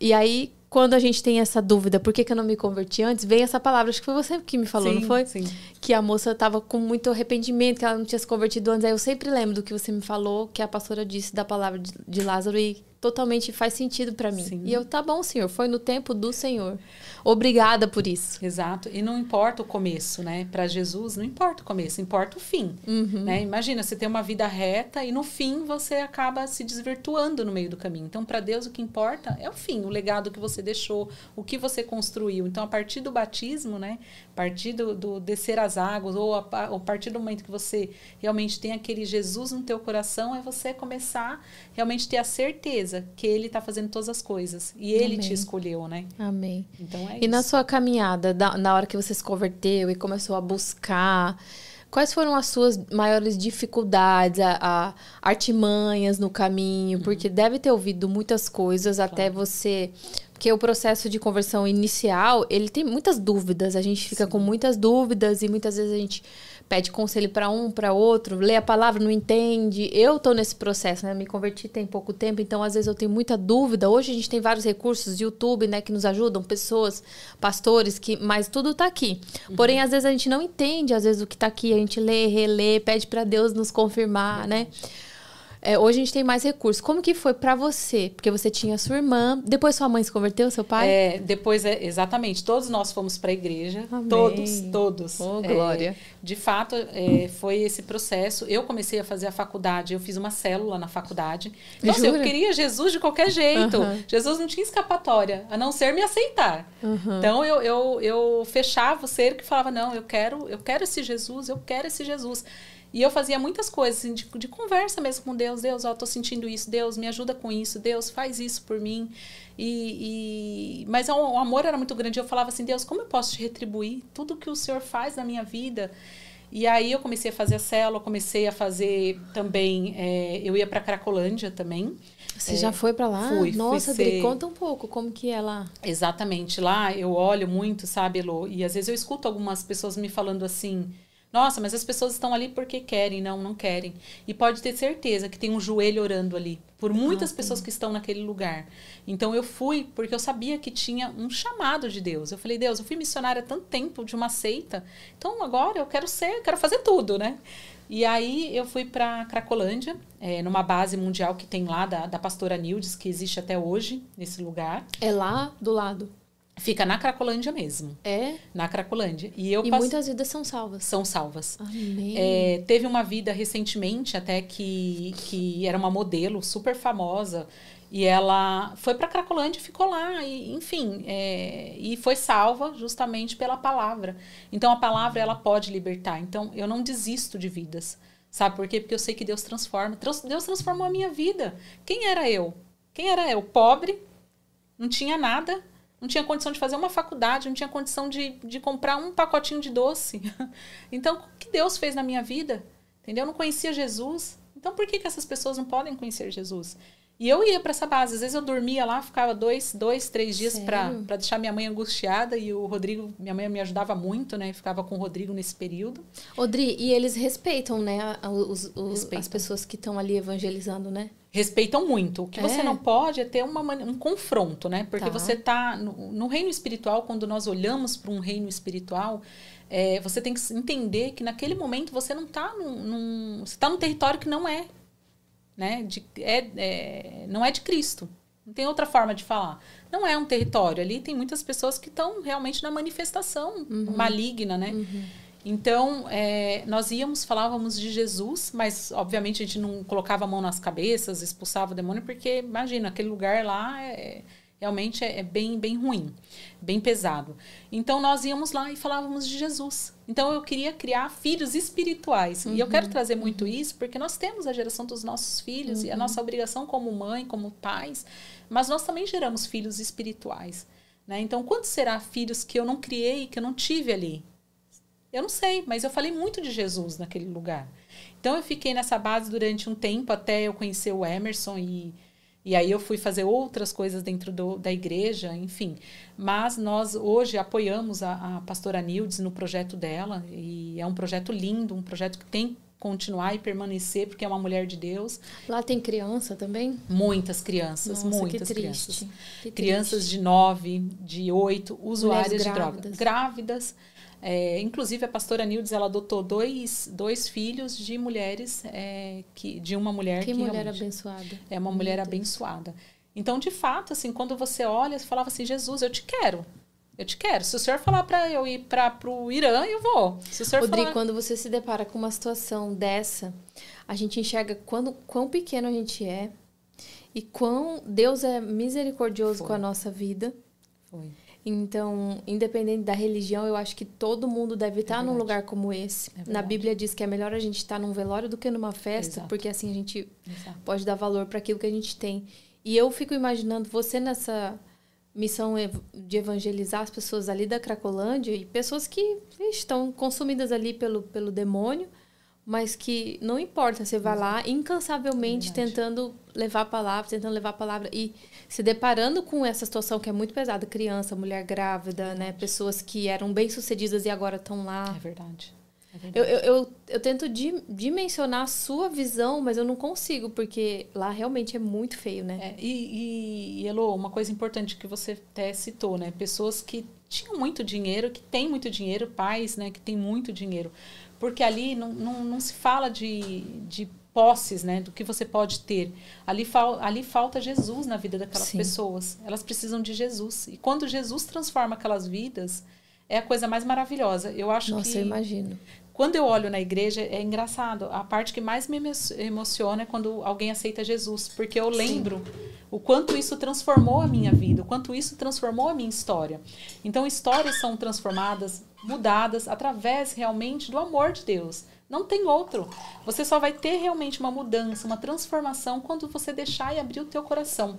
Speaker 1: e aí, quando a gente tem essa dúvida, por que, que eu não me converti antes, vem essa palavra, acho que foi você que me falou, sim, não foi? Sim. Que a moça estava com muito arrependimento, que ela não tinha se convertido antes. Aí eu sempre lembro do que você me falou, que a pastora disse da palavra de, de Lázaro e totalmente faz sentido para mim. Sim. E eu, tá bom, Senhor, foi no tempo do Senhor. Obrigada por isso.
Speaker 2: Exato. E não importa o começo, né? Para Jesus, não importa o começo, importa o fim. Uhum. Né? Imagina, você tem uma vida reta e no fim você acaba se desvirtuando no meio do caminho. Então, para Deus, o que importa é o fim, o legado que você deixou, o que você construiu. Então, a partir do batismo, né? A partir do, do descer as águas, ou a, a partir do momento que você realmente tem aquele Jesus no teu coração, é você começar realmente ter a certeza que Ele está fazendo todas as coisas. E Ele Amém. te escolheu, né?
Speaker 1: Amém. Então é e isso. na sua caminhada, na hora que você se converteu e começou a buscar, quais foram as suas maiores dificuldades, a, a artimanhas no caminho? Uhum. Porque deve ter ouvido muitas coisas claro. até você porque o processo de conversão inicial, ele tem muitas dúvidas. A gente fica Sim. com muitas dúvidas e muitas vezes a gente pede conselho para um, para outro, lê a palavra, não entende. Eu tô nesse processo, né? Me converti tem pouco tempo, então às vezes eu tenho muita dúvida. Hoje a gente tem vários recursos, YouTube, né, que nos ajudam, pessoas, pastores, que, mas tudo tá aqui. Uhum. Porém, às vezes a gente não entende, às vezes o que tá aqui, a gente lê, relê, pede para Deus nos confirmar, né? É, hoje a gente tem mais recursos. Como que foi para você? Porque você tinha sua irmã, depois sua mãe se converteu, seu pai?
Speaker 2: É, depois, é, exatamente. Todos nós fomos para a igreja. Amém. Todos, todos.
Speaker 1: Oh, glória. É,
Speaker 2: de fato, é, foi esse processo. Eu comecei a fazer a faculdade, eu fiz uma célula na faculdade. Nossa, Jura? eu queria Jesus de qualquer jeito. Uhum. Jesus não tinha escapatória, a não ser me aceitar. Uhum. Então, eu, eu, eu fechava o ser que falava, não, eu quero, eu quero esse Jesus, eu quero esse Jesus. E eu fazia muitas coisas assim, de, de, conversa mesmo com Deus. Deus, ó, tô sentindo isso. Deus, me ajuda com isso. Deus, faz isso por mim. E, e... Mas o, o amor era muito grande. Eu falava assim, Deus, como eu posso te retribuir tudo que o Senhor faz na minha vida? E aí eu comecei a fazer a célula, comecei a fazer também. É, eu ia para Cracolândia também.
Speaker 1: Você é, já foi para lá?
Speaker 2: Fui.
Speaker 1: Nossa,
Speaker 2: fui
Speaker 1: ser... conta um pouco como que é lá.
Speaker 2: Exatamente. Lá eu olho muito, sabe, Elo? E às vezes eu escuto algumas pessoas me falando assim nossa, mas as pessoas estão ali porque querem, não, não querem. E pode ter certeza que tem um joelho orando ali, por muitas ah, pessoas que estão naquele lugar. Então eu fui porque eu sabia que tinha um chamado de Deus. Eu falei, Deus, eu fui missionária há tanto tempo de uma seita, então agora eu quero ser, eu quero fazer tudo, né? E aí eu fui para Cracolândia, é, numa base mundial que tem lá da, da pastora Nildes, que existe até hoje nesse lugar.
Speaker 1: É lá do lado?
Speaker 2: Fica na Cracolândia mesmo.
Speaker 1: É?
Speaker 2: Na Cracolândia. E, eu
Speaker 1: e passe... muitas vidas são salvas.
Speaker 2: São salvas.
Speaker 1: Amém.
Speaker 2: É, teve uma vida recentemente até que, que era uma modelo super famosa. E ela foi para Cracolândia e ficou lá. E, enfim, é, e foi salva justamente pela palavra. Então, a palavra, ela pode libertar. Então, eu não desisto de vidas. Sabe por quê? Porque eu sei que Deus transforma. Deus transformou a minha vida. Quem era eu? Quem era eu? Pobre, não tinha nada não tinha condição de fazer uma faculdade, não tinha condição de, de comprar um pacotinho de doce. Então, o que Deus fez na minha vida? Entendeu? Eu não conhecia Jesus. Então, por que, que essas pessoas não podem conhecer Jesus? E eu ia para essa base. Às vezes eu dormia lá, ficava dois, dois três dias para deixar minha mãe angustiada. E o Rodrigo, minha mãe me ajudava muito, né? Ficava com o Rodrigo nesse período.
Speaker 1: Odri, e eles respeitam, né? Os, os respeitam. As pessoas que estão ali evangelizando, né?
Speaker 2: Respeitam muito. O que é. você não pode é ter uma, um confronto, né? Porque tá. você está no, no, reino espiritual, quando nós olhamos para um reino espiritual, é, você tem que entender que naquele momento você não está num, num, você está num território que não é né? De, é, é, não é de Cristo. Não tem outra forma de falar. Não é um território. Ali tem muitas pessoas que estão realmente na manifestação uhum. maligna, né? Uhum. Então, é, nós íamos, falávamos de Jesus, mas obviamente a gente não colocava a mão nas cabeças, expulsava o demônio, porque imagina, aquele lugar lá é, realmente é, é, bem, bem ruim, bem pesado. Então nós íamos lá e falávamos de Jesus. Então eu queria criar filhos espirituais. Uhum, e eu quero uhum, trazer muito uhum. isso porque nós temos a geração dos nossos filhos uhum. e a uhum. nossa obrigação como mãe, como pais, mas nós também geramos filhos espirituais. Né? Então, quantos será filhos que eu não criei, que eu não tive ali? Eu não sei, mas eu falei muito de Jesus naquele lugar. Então eu fiquei nessa base durante um tempo até eu conhecer o Emerson e e aí eu fui fazer outras coisas dentro do, da igreja, enfim. Mas nós hoje apoiamos a, a pastora Nildes no projeto dela, e é um projeto lindo, um projeto que tem que continuar e permanecer, porque é uma mulher de Deus.
Speaker 1: Lá tem criança também?
Speaker 2: Muitas crianças, Nossa, muitas crianças. Crianças de 9, de 8, usuárias de drogas. Grávidas é, inclusive, a pastora Nildes, ela adotou dois, dois filhos de mulheres, é, que, de uma mulher
Speaker 1: que, que mulher abençoada.
Speaker 2: É uma mulher abençoada. Então, de fato, assim, quando você olha, você falava assim, Jesus, eu te quero. Eu te quero. Se o senhor falar para eu ir para o Irã, eu vou. Se o senhor
Speaker 1: Rodrigo,
Speaker 2: falar...
Speaker 1: quando você se depara com uma situação dessa, a gente enxerga quando, quão pequeno a gente é e quão Deus é misericordioso Foi. com a nossa vida. Foi. Então, independente da religião, eu acho que todo mundo deve estar é num lugar como esse. É Na Bíblia diz que é melhor a gente estar num velório do que numa festa, Exato. porque assim a gente Exato. pode dar valor para aquilo que a gente tem. E eu fico imaginando você nessa missão de evangelizar as pessoas ali da Cracolândia e pessoas que estão consumidas ali pelo, pelo demônio mas que não importa, você vai lá incansavelmente é tentando levar a palavra, tentando levar a palavra e se deparando com essa situação que é muito pesada, criança, mulher grávida, né, pessoas que eram bem-sucedidas e agora estão lá.
Speaker 2: É verdade. É
Speaker 1: verdade. Eu, eu, eu, eu, tento dimensionar a sua visão, mas eu não consigo, porque lá realmente é muito feio, né?
Speaker 2: É, e, e, Elo, uma coisa importante que você até citou, né? Pessoas que tinham muito dinheiro, que têm muito dinheiro, pais, né, que têm muito dinheiro porque ali não, não, não se fala de, de posses, né, do que você pode ter. Ali, fal, ali falta Jesus na vida daquelas Sim. pessoas. Elas precisam de Jesus. E quando Jesus transforma aquelas vidas, é a coisa mais maravilhosa. Eu acho
Speaker 1: Nossa,
Speaker 2: que.
Speaker 1: eu imagino.
Speaker 2: Quando eu olho na igreja, é engraçado. A parte que mais me emociona é quando alguém aceita Jesus, porque eu lembro Sim. o quanto isso transformou a minha vida, o quanto isso transformou a minha história. Então, histórias são transformadas, mudadas através realmente do amor de Deus. Não tem outro. Você só vai ter realmente uma mudança, uma transformação quando você deixar e abrir o teu coração.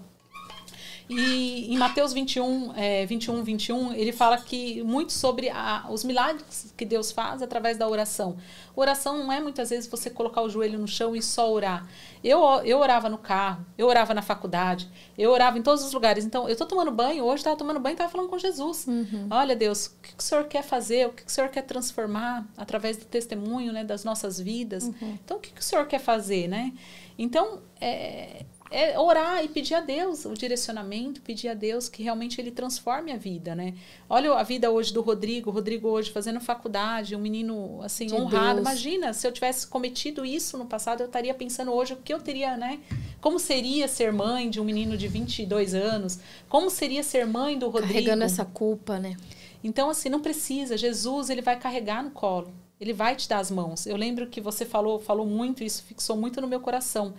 Speaker 2: E em Mateus 21, é, 21, 21, ele fala que muito sobre a, os milagres que Deus faz através da oração. Oração não é muitas vezes você colocar o joelho no chão e só orar. Eu, eu orava no carro, eu orava na faculdade, eu orava em todos os lugares. Então, eu estou tomando banho, hoje estava tomando banho e estava falando com Jesus. Uhum. Olha, Deus, o que, que, o Senhor quer fazer? O que, que, o Senhor quer transformar através do testemunho né, das nossas vidas? Uhum. Então, o que, que o Senhor quer fazer, né? Então, é, é orar e pedir a Deus o direcionamento, pedir a Deus que realmente ele transforme a vida, né? Olha a vida hoje do Rodrigo, o Rodrigo hoje fazendo faculdade, um menino assim de honrado. Deus. Imagina, se eu tivesse cometido isso no passado, eu estaria pensando hoje o que eu teria, né? Como seria ser mãe de um menino de 22 anos? Como seria ser mãe do Rodrigo?
Speaker 1: Carregando essa culpa, né?
Speaker 2: Então assim, não precisa. Jesus, ele vai carregar no colo. Ele vai te dar as mãos. Eu lembro que você falou, falou muito isso, fixou muito no meu coração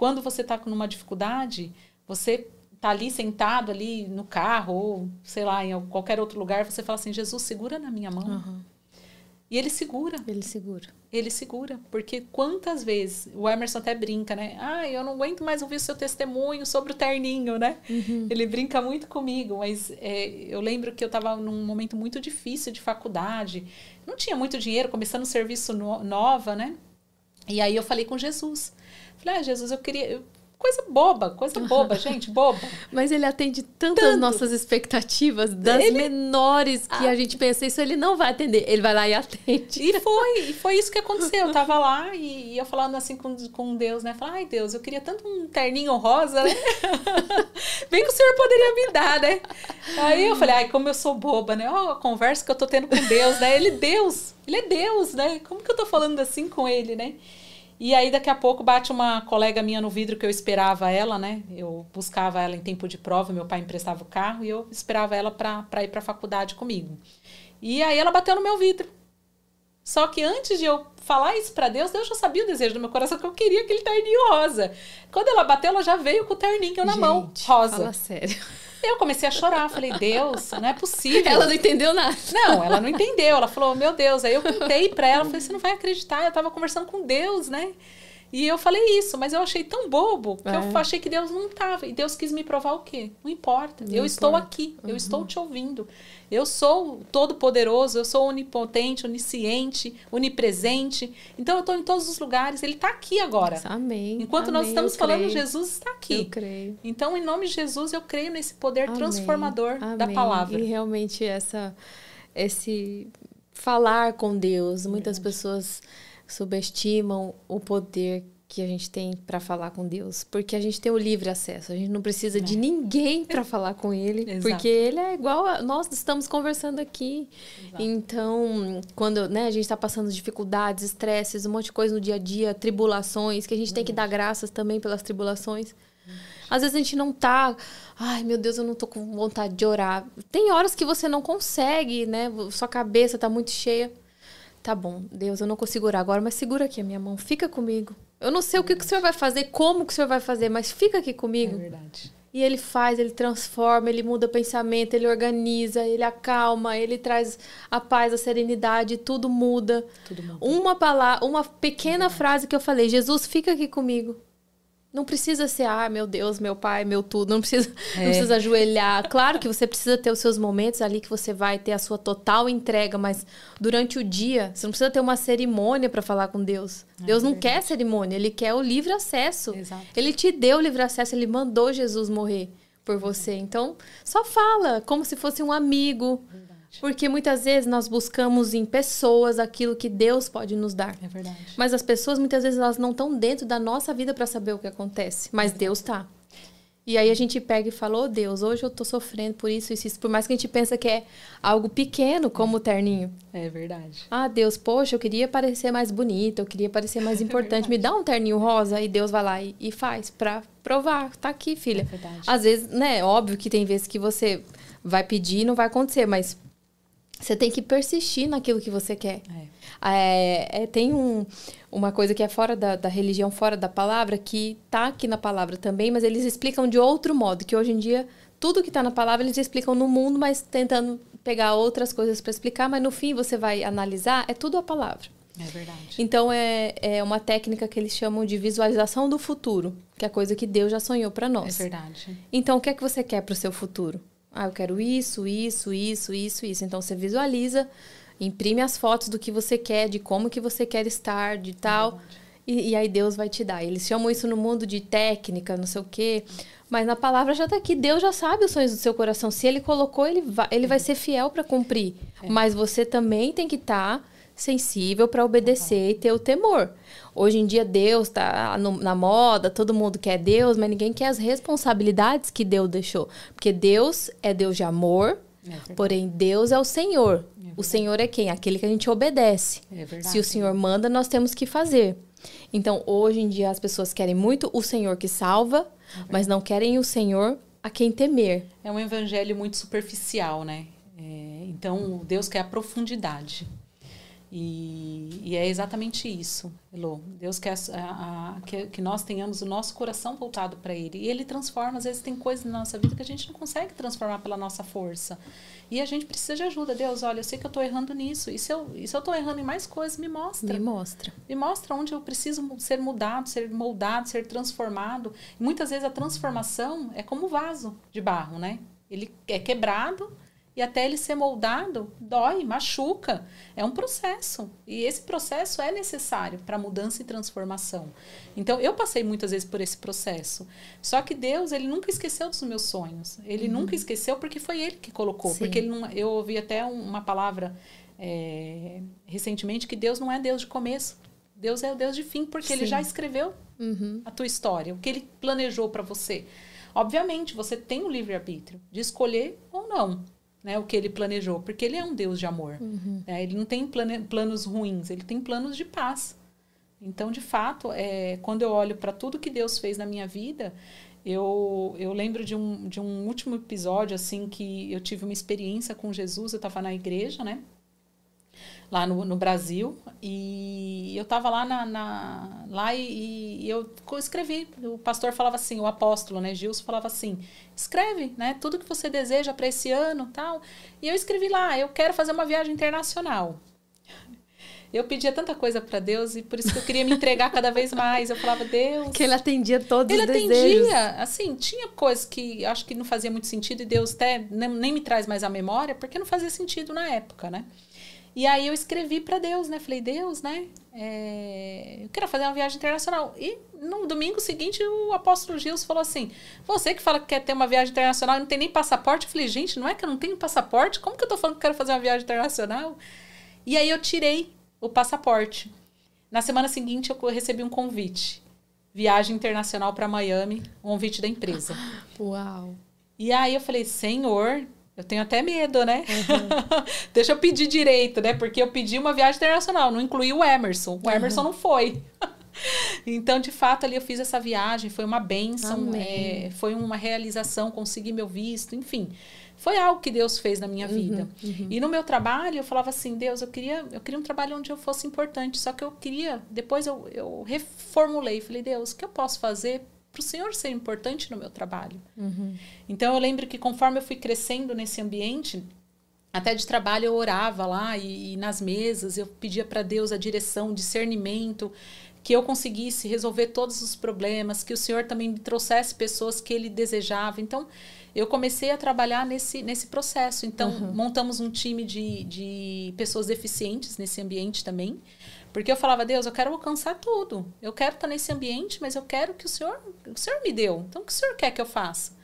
Speaker 2: quando você está com uma dificuldade, você está ali sentado ali no carro ou sei lá em qualquer outro lugar, você fala assim: Jesus, segura na minha mão. Uhum. E ele segura.
Speaker 1: Ele segura.
Speaker 2: Ele segura. Porque quantas vezes, o Emerson até brinca, né? Ah, eu não aguento mais ouvir o seu testemunho sobre o terninho, né?
Speaker 1: Uhum.
Speaker 2: Ele brinca muito comigo, mas é, eu lembro que eu estava num momento muito difícil de faculdade. Não tinha muito dinheiro, começando um serviço no, nova, né? E aí eu falei com Jesus. Falei, ah, Jesus, eu queria. Coisa boba, coisa boba, gente, boba.
Speaker 1: Mas ele atende tantas Tanto. nossas expectativas, das ele... menores que ah. a gente pensa, isso ele não vai atender. Ele vai lá e atende.
Speaker 2: E foi, e foi isso que aconteceu. Eu tava lá e, e eu falando assim com, com Deus, né? Falei, ai Deus, eu queria tanto um terninho rosa, né? Bem que o senhor poderia me dar, né? Aí eu falei, ai, como eu sou boba, né? Ó, oh, a conversa que eu tô tendo com Deus, né? Ele é Deus, ele é Deus, né? Como que eu tô falando assim com ele, né? E aí, daqui a pouco, bate uma colega minha no vidro que eu esperava ela, né? Eu buscava ela em tempo de prova, meu pai emprestava o carro e eu esperava ela para ir para a faculdade comigo. E aí, ela bateu no meu vidro. Só que antes de eu falar isso para Deus, Deus já sabia o desejo do meu coração que eu queria aquele terninho rosa. Quando ela bateu, ela já veio com o terninho na Gente, mão, rosa.
Speaker 1: Fala sério.
Speaker 2: Eu comecei a chorar, falei, Deus, não é possível.
Speaker 1: Ela não entendeu nada.
Speaker 2: Não, ela não entendeu. Ela falou, meu Deus. Aí eu contei pra ela, falei, você não vai acreditar, eu tava conversando com Deus, né? E eu falei isso, mas eu achei tão bobo que é. eu achei que Deus não estava. E Deus quis me provar o quê? Não importa. Não eu importa. estou aqui, uhum. eu estou te ouvindo. Eu sou todo-poderoso, eu sou onipotente, onisciente, onipresente. Então eu estou em todos os lugares. Ele está aqui agora.
Speaker 1: Amém.
Speaker 2: Enquanto
Speaker 1: Amém.
Speaker 2: nós estamos
Speaker 1: eu
Speaker 2: falando,
Speaker 1: creio.
Speaker 2: Jesus está aqui.
Speaker 1: Eu creio.
Speaker 2: Então, em nome de Jesus, eu creio nesse poder Amém. transformador
Speaker 1: Amém.
Speaker 2: da palavra.
Speaker 1: E realmente essa, esse falar com Deus, muitas pessoas subestimam o poder que a gente tem para falar com Deus, porque a gente tem o livre acesso, a gente não precisa é. de ninguém para falar com Ele, porque Ele é igual a nós estamos conversando aqui. Exato. Então, quando né, a gente está passando dificuldades, estresses, um monte de coisa no dia a dia, tribulações, que a gente tem que dar graças também pelas tribulações. Às vezes a gente não tá, ai meu Deus, eu não tô com vontade de orar. Tem horas que você não consegue, né? Sua cabeça tá muito cheia. Tá bom, Deus, eu não consigo orar agora, mas segura aqui a minha mão, fica comigo. Eu não sei o que, que o senhor vai fazer, como que o senhor vai fazer, mas fica aqui comigo.
Speaker 2: É verdade.
Speaker 1: E ele faz, ele transforma, ele muda o pensamento, ele organiza, ele acalma, ele traz a paz, a serenidade, tudo muda.
Speaker 2: Tudo muda.
Speaker 1: Uma palavra, uma pequena frase que eu falei, Jesus, fica aqui comigo. Não precisa ser, ah, meu Deus, meu pai, meu tudo. Não precisa, é. não precisa ajoelhar. Claro que você precisa ter os seus momentos ali que você vai ter a sua total entrega, mas durante o dia, você não precisa ter uma cerimônia para falar com Deus. É, Deus não quer cerimônia, ele quer o livre acesso.
Speaker 2: Exato.
Speaker 1: Ele te deu o livre acesso, ele mandou Jesus morrer por você. Então, só fala como se fosse um amigo. Porque muitas vezes nós buscamos em pessoas aquilo que Deus pode nos dar.
Speaker 2: É verdade.
Speaker 1: Mas as pessoas muitas vezes elas não estão dentro da nossa vida para saber o que acontece. Mas é Deus está. E aí a gente pega e fala, oh, Deus, hoje eu tô sofrendo por isso, isso, isso. Por mais que a gente pense que é algo pequeno, como o terninho.
Speaker 2: É verdade.
Speaker 1: Ah, Deus, poxa, eu queria parecer mais bonita, eu queria parecer mais importante. É Me dá um terninho rosa. E Deus vai lá e, e faz pra provar. Tá aqui, filha.
Speaker 2: É verdade.
Speaker 1: Às vezes, né, óbvio que tem vezes que você vai pedir e não vai acontecer, mas você tem que persistir naquilo que você quer.
Speaker 2: É.
Speaker 1: É, é, tem um, uma coisa que é fora da, da, religião, fora da palavra, que tá aqui na palavra também, mas eles explicam de outro modo, que hoje em dia tudo que está na palavra eles explicam no mundo, mas tentando pegar outras coisas para explicar, mas no fim você vai analisar, é tudo a palavra.
Speaker 2: É verdade.
Speaker 1: Então é, é uma técnica que eles chamam de visualização do futuro, que é a coisa que Deus já sonhou para nós.
Speaker 2: É verdade.
Speaker 1: Então o que é que você quer para o seu futuro? Ah, eu quero isso, isso, isso, isso, isso. Então você visualiza, imprime as fotos do que você quer, de como que você quer estar, de tal. E, e, aí Deus vai te dar. Eles chamam isso no mundo de técnica, não sei o quê. Mas na palavra já está aqui. Deus já sabe os sonhos do seu coração. Se ele colocou, ele vai, ele vai ser fiel para cumprir. É. Mas você também tem que estar tá sensível para obedecer e ter o temor. Hoje em dia Deus está na moda, todo mundo quer Deus, mas ninguém quer as responsabilidades que Deus deixou. Porque Deus é Deus de amor, é porém Deus é o Senhor. É o Senhor é quem? Aquele que a gente obedece.
Speaker 2: É
Speaker 1: Se o Senhor manda, nós temos que fazer. Então, hoje em dia as pessoas querem muito o Senhor que salva, é mas não querem o Senhor a quem temer.
Speaker 2: É um evangelho muito superficial, né? É, então, Deus quer a profundidade. E, e, é exatamente isso, Elô. Deus quer a, a, que, que, nós tenhamos o nosso coração voltado para Ele. E Ele transforma, às vezes tem coisas na nossa vida que a gente não consegue transformar pela nossa força. E a gente precisa de ajuda. Deus, olha, eu sei que eu estou errando nisso. E se eu estou errando em mais coisas, me mostra.
Speaker 1: Me mostra.
Speaker 2: Me mostra onde eu preciso ser mudado, ser moldado, ser transformado. E muitas vezes a transformação é como vaso de barro, né? Ele é quebrado e até ele ser moldado, dói, machuca. É um processo. E esse processo é necessário para mudança e transformação. Então, eu passei muitas vezes por esse processo. Só que Deus, ele nunca esqueceu dos meus sonhos. Ele uhum. nunca esqueceu porque foi ele que colocou. Sim. Porque não, eu ouvi até uma palavra é, recentemente que Deus não é Deus de começo. Deus é o Deus de fim, porque Sim. ele já escreveu uhum. a tua história, o que ele planejou para você. Obviamente, você tem o livre-arbítrio de escolher ou não né, o que ele planejou, porque ele é um Deus de amor. Uhum. Né? Ele não tem plane, planos ruins, ele tem planos de paz. Então, de fato, é, quando eu olho para tudo que Deus fez na minha vida, eu, eu lembro de um, de um último episódio, assim, que eu tive uma experiência com Jesus, eu estava na igreja, né? Lá no, no Brasil. E eu estava lá, na, na, lá e, e, eu escrevi. O pastor falava assim, o apóstolo, né, Gilson, falava assim: escreve, né, tudo que você deseja para esse ano tal. E eu escrevi lá: eu quero fazer uma viagem internacional. Eu pedia tanta coisa para Deus e por isso que eu queria me entregar cada vez mais. Eu falava, Deus.
Speaker 1: Que ele atendia todos
Speaker 2: ele
Speaker 1: os desejos. Ele
Speaker 2: atendia, assim, tinha coisas que acho que não fazia muito sentido e Deus até nem, nem me traz mais a memória, porque não fazia sentido na época, né? E aí eu escrevi para Deus, né? Falei, Deus, né? É, eu quero fazer uma viagem internacional. E no domingo seguinte o apóstolo Gilson falou assim: Você que fala que quer ter uma viagem internacional e não tem nem passaporte. Eu falei, gente, não é que eu não tenho passaporte? Como que eu tô falando que quero fazer uma viagem internacional? E aí eu tirei o passaporte. Na semana seguinte eu recebi um convite. Viagem internacional para Miami, um convite da empresa.
Speaker 1: Uau!
Speaker 2: E aí eu falei, Senhor, eu tenho até medo, né? Uhum. Deixa eu pedir direito, né? Porque eu pedi uma viagem internacional, não incluí o Emerson. O Emerson não foi. então, de fato, ali eu fiz essa viagem, foi uma benção, é, foi uma realização, consegui meu visto, enfim. Foi algo que Deus fez na minha uhum, vida. Uhum. E no meu trabalho, eu falava assim, Deus, eu queria, eu queria um trabalho onde eu fosse importante. Só que eu queria, depois eu, eu reformulei, falei, Deus, o que eu posso fazer para o Senhor ser importante no meu trabalho. Uhum. Então eu lembro que conforme eu fui crescendo nesse ambiente, até de trabalho eu orava lá e, e nas mesas eu pedia para Deus a direção, discernimento, que eu conseguisse resolver todos os problemas, que o Senhor também me trouxesse pessoas que Ele desejava. Então eu comecei a trabalhar nesse, nesse processo. Então uhum. montamos um time de, de pessoas deficientes nesse ambiente também. Porque eu falava, Deus, eu quero alcançar tudo. Eu quero estar nesse ambiente, mas eu quero que o Senhor, o Senhor me deu. Então, o que o Senhor quer que eu faça?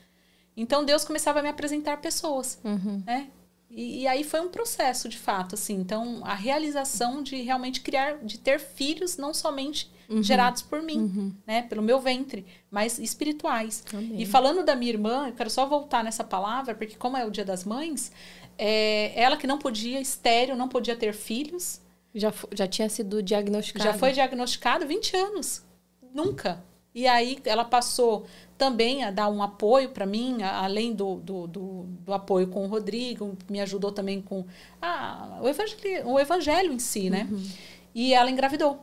Speaker 2: Então, Deus começava a me apresentar pessoas, uhum. né? E, e, aí foi um processo, de fato, assim. Então, a realização de realmente criar, de ter filhos não somente uhum. gerados por mim, uhum. né? Pelo meu ventre, mas espirituais. E falando da minha irmã, eu quero só voltar nessa palavra, porque como é o Dia das Mães, é, ela que não podia, estéreo, não podia ter filhos,
Speaker 1: já, já tinha sido diagnosticado?
Speaker 2: Já foi diagnosticado 20 anos. Nunca. E aí ela passou também a dar um apoio para mim, além do, do, do, do, apoio com o Rodrigo, me ajudou também com ah, o, evangelho, o evangelho em si, né? Uhum. E ela engravidou.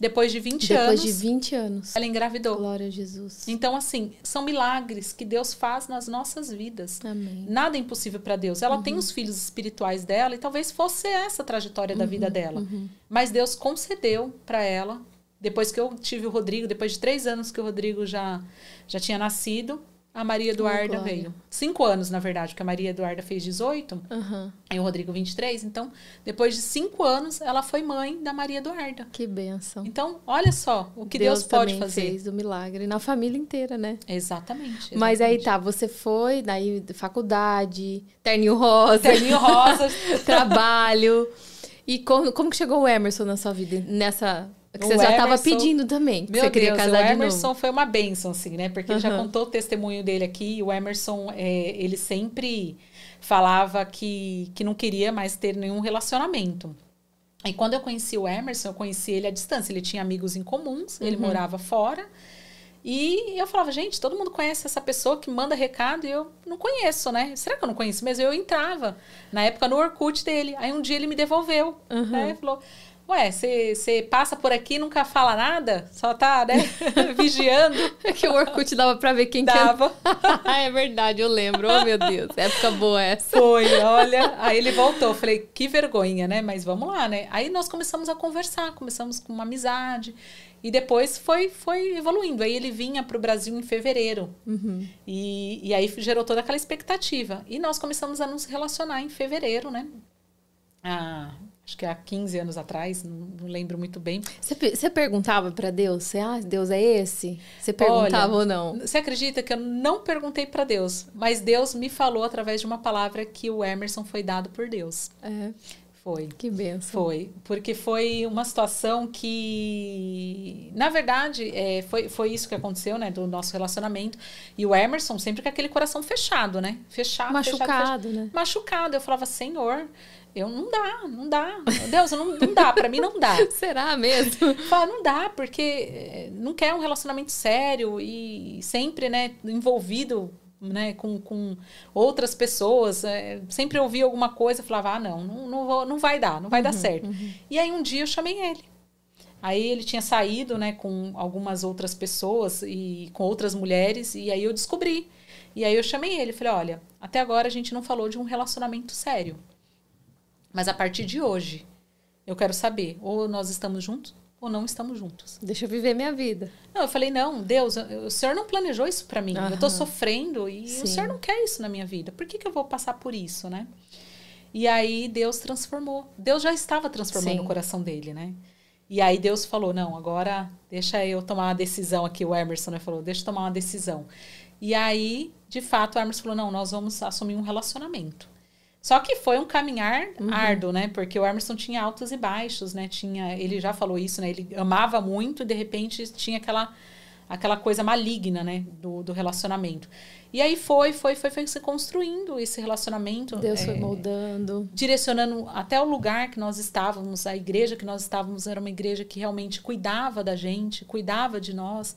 Speaker 2: Depois de 20
Speaker 1: Depois
Speaker 2: anos.
Speaker 1: Depois de 20 anos.
Speaker 2: Ela engravidou.
Speaker 1: Glória a Jesus.
Speaker 2: Então, assim, são milagres que Deus faz nas nossas vidas.
Speaker 1: Amém.
Speaker 2: Nada é impossível para Deus. Ela uhum. tem os filhos espirituais dela e talvez fosse essa a trajetória da vida uhum, dela. Uhum. Mas Deus concedeu para ela, depois que eu tive o Rodrigo, depois de três anos que o Rodrigo já, já tinha nascido, a Maria Eduarda oh, veio. Cinco anos, na verdade, porque a Maria Eduarda fez 18 uhum. e o Rodrigo 23. Então, depois de cinco anos, ela foi mãe da Maria Eduarda.
Speaker 1: Que benção.
Speaker 2: Então, olha só o que Deus, Deus pode fazer.
Speaker 1: fez o milagre na família inteira, né?
Speaker 2: Exatamente, exatamente.
Speaker 1: Mas aí tá, você foi, daí faculdade, terninho rosa.
Speaker 2: Terninho rosa.
Speaker 1: trabalho. E como, como que chegou o Emerson na sua vida nessa que você já estava pedindo também.
Speaker 2: meu você queria Deus, casar o Emerson foi uma benção, assim, né? Porque uhum. ele já contou o testemunho dele aqui. O Emerson, é, ele sempre falava que, que não queria mais ter nenhum relacionamento. E quando eu conheci o Emerson, eu conheci ele à distância. Ele tinha amigos em comuns, ele uhum. morava fora. E eu falava, gente, todo mundo conhece essa pessoa que manda recado e eu não conheço, né? Será que eu não conheço mesmo? Eu entrava, na época, no Orkut dele. Aí um dia ele me devolveu, uhum. né? Falou, ué, você passa por aqui e nunca fala nada? Só tá, né, vigiando.
Speaker 1: É que o Orkut dava pra ver quem
Speaker 2: dava.
Speaker 1: Que... é verdade, eu lembro. Oh, meu Deus, época boa essa.
Speaker 2: Foi, olha. Aí ele voltou. Falei, que vergonha, né? Mas vamos lá, né? Aí nós começamos a conversar, começamos com uma amizade. E depois foi, foi evoluindo. Aí ele vinha para o Brasil em fevereiro. Uhum. E, e aí gerou toda aquela expectativa. E nós começamos a nos relacionar em fevereiro, né? Ah, acho que há 15 anos atrás, não, não lembro muito bem.
Speaker 1: Você perguntava para Deus, você, ah, Deus é esse? Você perguntava Olha, ou não?
Speaker 2: Você acredita que eu não perguntei para Deus, mas Deus me falou através de uma palavra que o Emerson foi dado por Deus.
Speaker 1: É.
Speaker 2: Foi.
Speaker 1: Que benção.
Speaker 2: Foi. Porque foi uma situação que, na verdade, é, foi, foi isso que aconteceu, né? Do nosso relacionamento. E o Emerson sempre com aquele coração fechado, né? Fechado,
Speaker 1: Machucado,
Speaker 2: fechado,
Speaker 1: fechado. né?
Speaker 2: Machucado. Eu falava, Senhor, eu não dá, não dá. Deus, não, não dá, para mim não dá.
Speaker 1: Será mesmo?
Speaker 2: Fala, não dá, porque eh, não quer um relacionamento sério e sempre, né, envolvido né, com, com outras pessoas. É, sempre ouvia alguma coisa, falava, ah, não, não, não, vou, não vai dar, não vai uhum, dar certo. Uhum. E aí um dia eu chamei ele. Aí ele tinha saído, né, com algumas outras pessoas e com outras mulheres, e aí eu descobri. E aí eu chamei ele, falei, olha, até agora a gente não falou de um relacionamento sério. Mas a partir de hoje, eu quero saber, ou nós estamos juntos, ou não estamos juntos.
Speaker 1: Deixa eu viver minha vida.
Speaker 2: Não, eu falei, não, Deus, o Senhor não planejou isso para mim. Uhum. Eu tô sofrendo e Sim. o Senhor não quer isso na minha vida. Por que, que eu vou passar por isso, né? E aí Deus transformou. Deus já estava transformando Sim. o coração dele, né? E aí Deus falou, não, agora deixa eu tomar uma decisão aqui. O Emerson né, falou, deixa eu tomar uma decisão. E aí, de fato, o Emerson falou, não, nós vamos assumir um relacionamento. Só que foi um caminhar uhum. árduo, né? Porque o Emerson tinha altos e baixos, né? Tinha, ele já falou isso, né? Ele amava muito e de repente tinha aquela aquela coisa maligna, né, do, do relacionamento. E aí foi, foi, foi, foi se construindo esse relacionamento.
Speaker 1: Deus é, foi moldando.
Speaker 2: Direcionando até o lugar que nós estávamos, a igreja que nós estávamos era uma igreja que realmente cuidava da gente, cuidava de nós.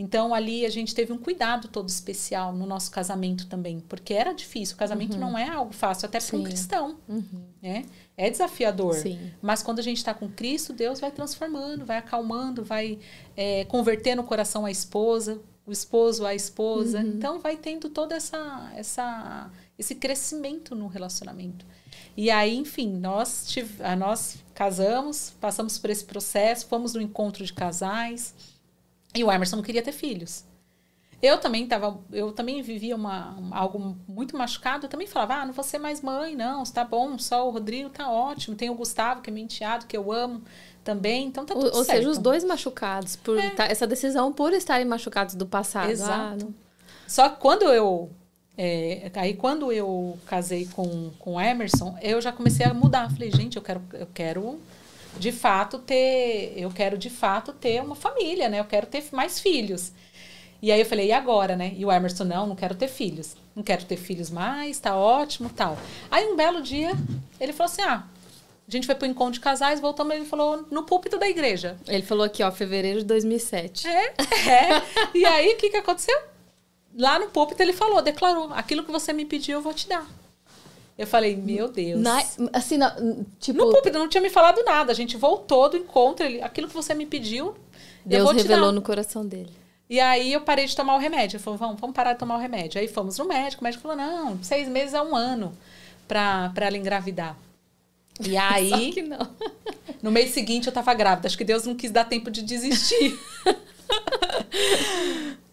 Speaker 2: Então ali a gente teve um cuidado todo especial no nosso casamento também, porque era difícil. O casamento uhum. não é algo fácil, até para um cristão. Uhum. Né? É desafiador.
Speaker 1: Sim.
Speaker 2: Mas quando a gente está com Cristo, Deus vai transformando, vai acalmando, vai é, convertendo o coração à esposa, o esposo à esposa. Uhum. Então vai tendo todo essa, essa, esse crescimento no relacionamento. E aí, enfim, nós, tive, nós casamos, passamos por esse processo, fomos no encontro de casais. E o Emerson não queria ter filhos. Eu também tava, eu também vivia uma, algo muito machucado. Eu também falava, ah, não vou ser mais mãe, não, está bom, só o Rodrigo tá ótimo. Tem o Gustavo, que é meu enteado, que eu amo também, então tá tudo
Speaker 1: ou,
Speaker 2: certo. Ou
Speaker 1: seja, os dois machucados, por é. tá, essa decisão por estarem machucados do passado.
Speaker 2: Exato. Ah, só que quando eu é, aí quando eu casei com com Emerson, eu já comecei a mudar. Falei, gente, eu quero eu quero de fato ter, eu quero de fato ter uma família, né? Eu quero ter mais filhos. E aí eu falei, e agora, né? E o Emerson, não, não quero ter filhos. Não quero ter filhos mais, tá ótimo, tal. Aí um belo dia, ele falou assim: ah, a gente foi pro encontro de casais, voltamos, ele falou no púlpito da igreja.
Speaker 1: Ele falou aqui, ó, fevereiro de 2007.
Speaker 2: É, é. e aí, o que que aconteceu? Lá no púlpito ele falou, declarou, aquilo que você me pediu, eu vou te dar. Eu falei, meu Deus.
Speaker 1: Na, assim, na, tipo...
Speaker 2: No púlpito, não tinha me falado nada. A gente voltou do encontro, ele, aquilo que você me pediu,
Speaker 1: Deus revelou no coração dele.
Speaker 2: E aí eu parei de tomar o remédio. Eu falei, vamos, vamos parar de tomar o remédio. Aí fomos no médico, o médico falou, não, seis meses é um ano para ela engravidar. E aí,
Speaker 1: Só que não.
Speaker 2: no mês seguinte eu tava grávida. Acho que Deus não quis dar tempo de desistir.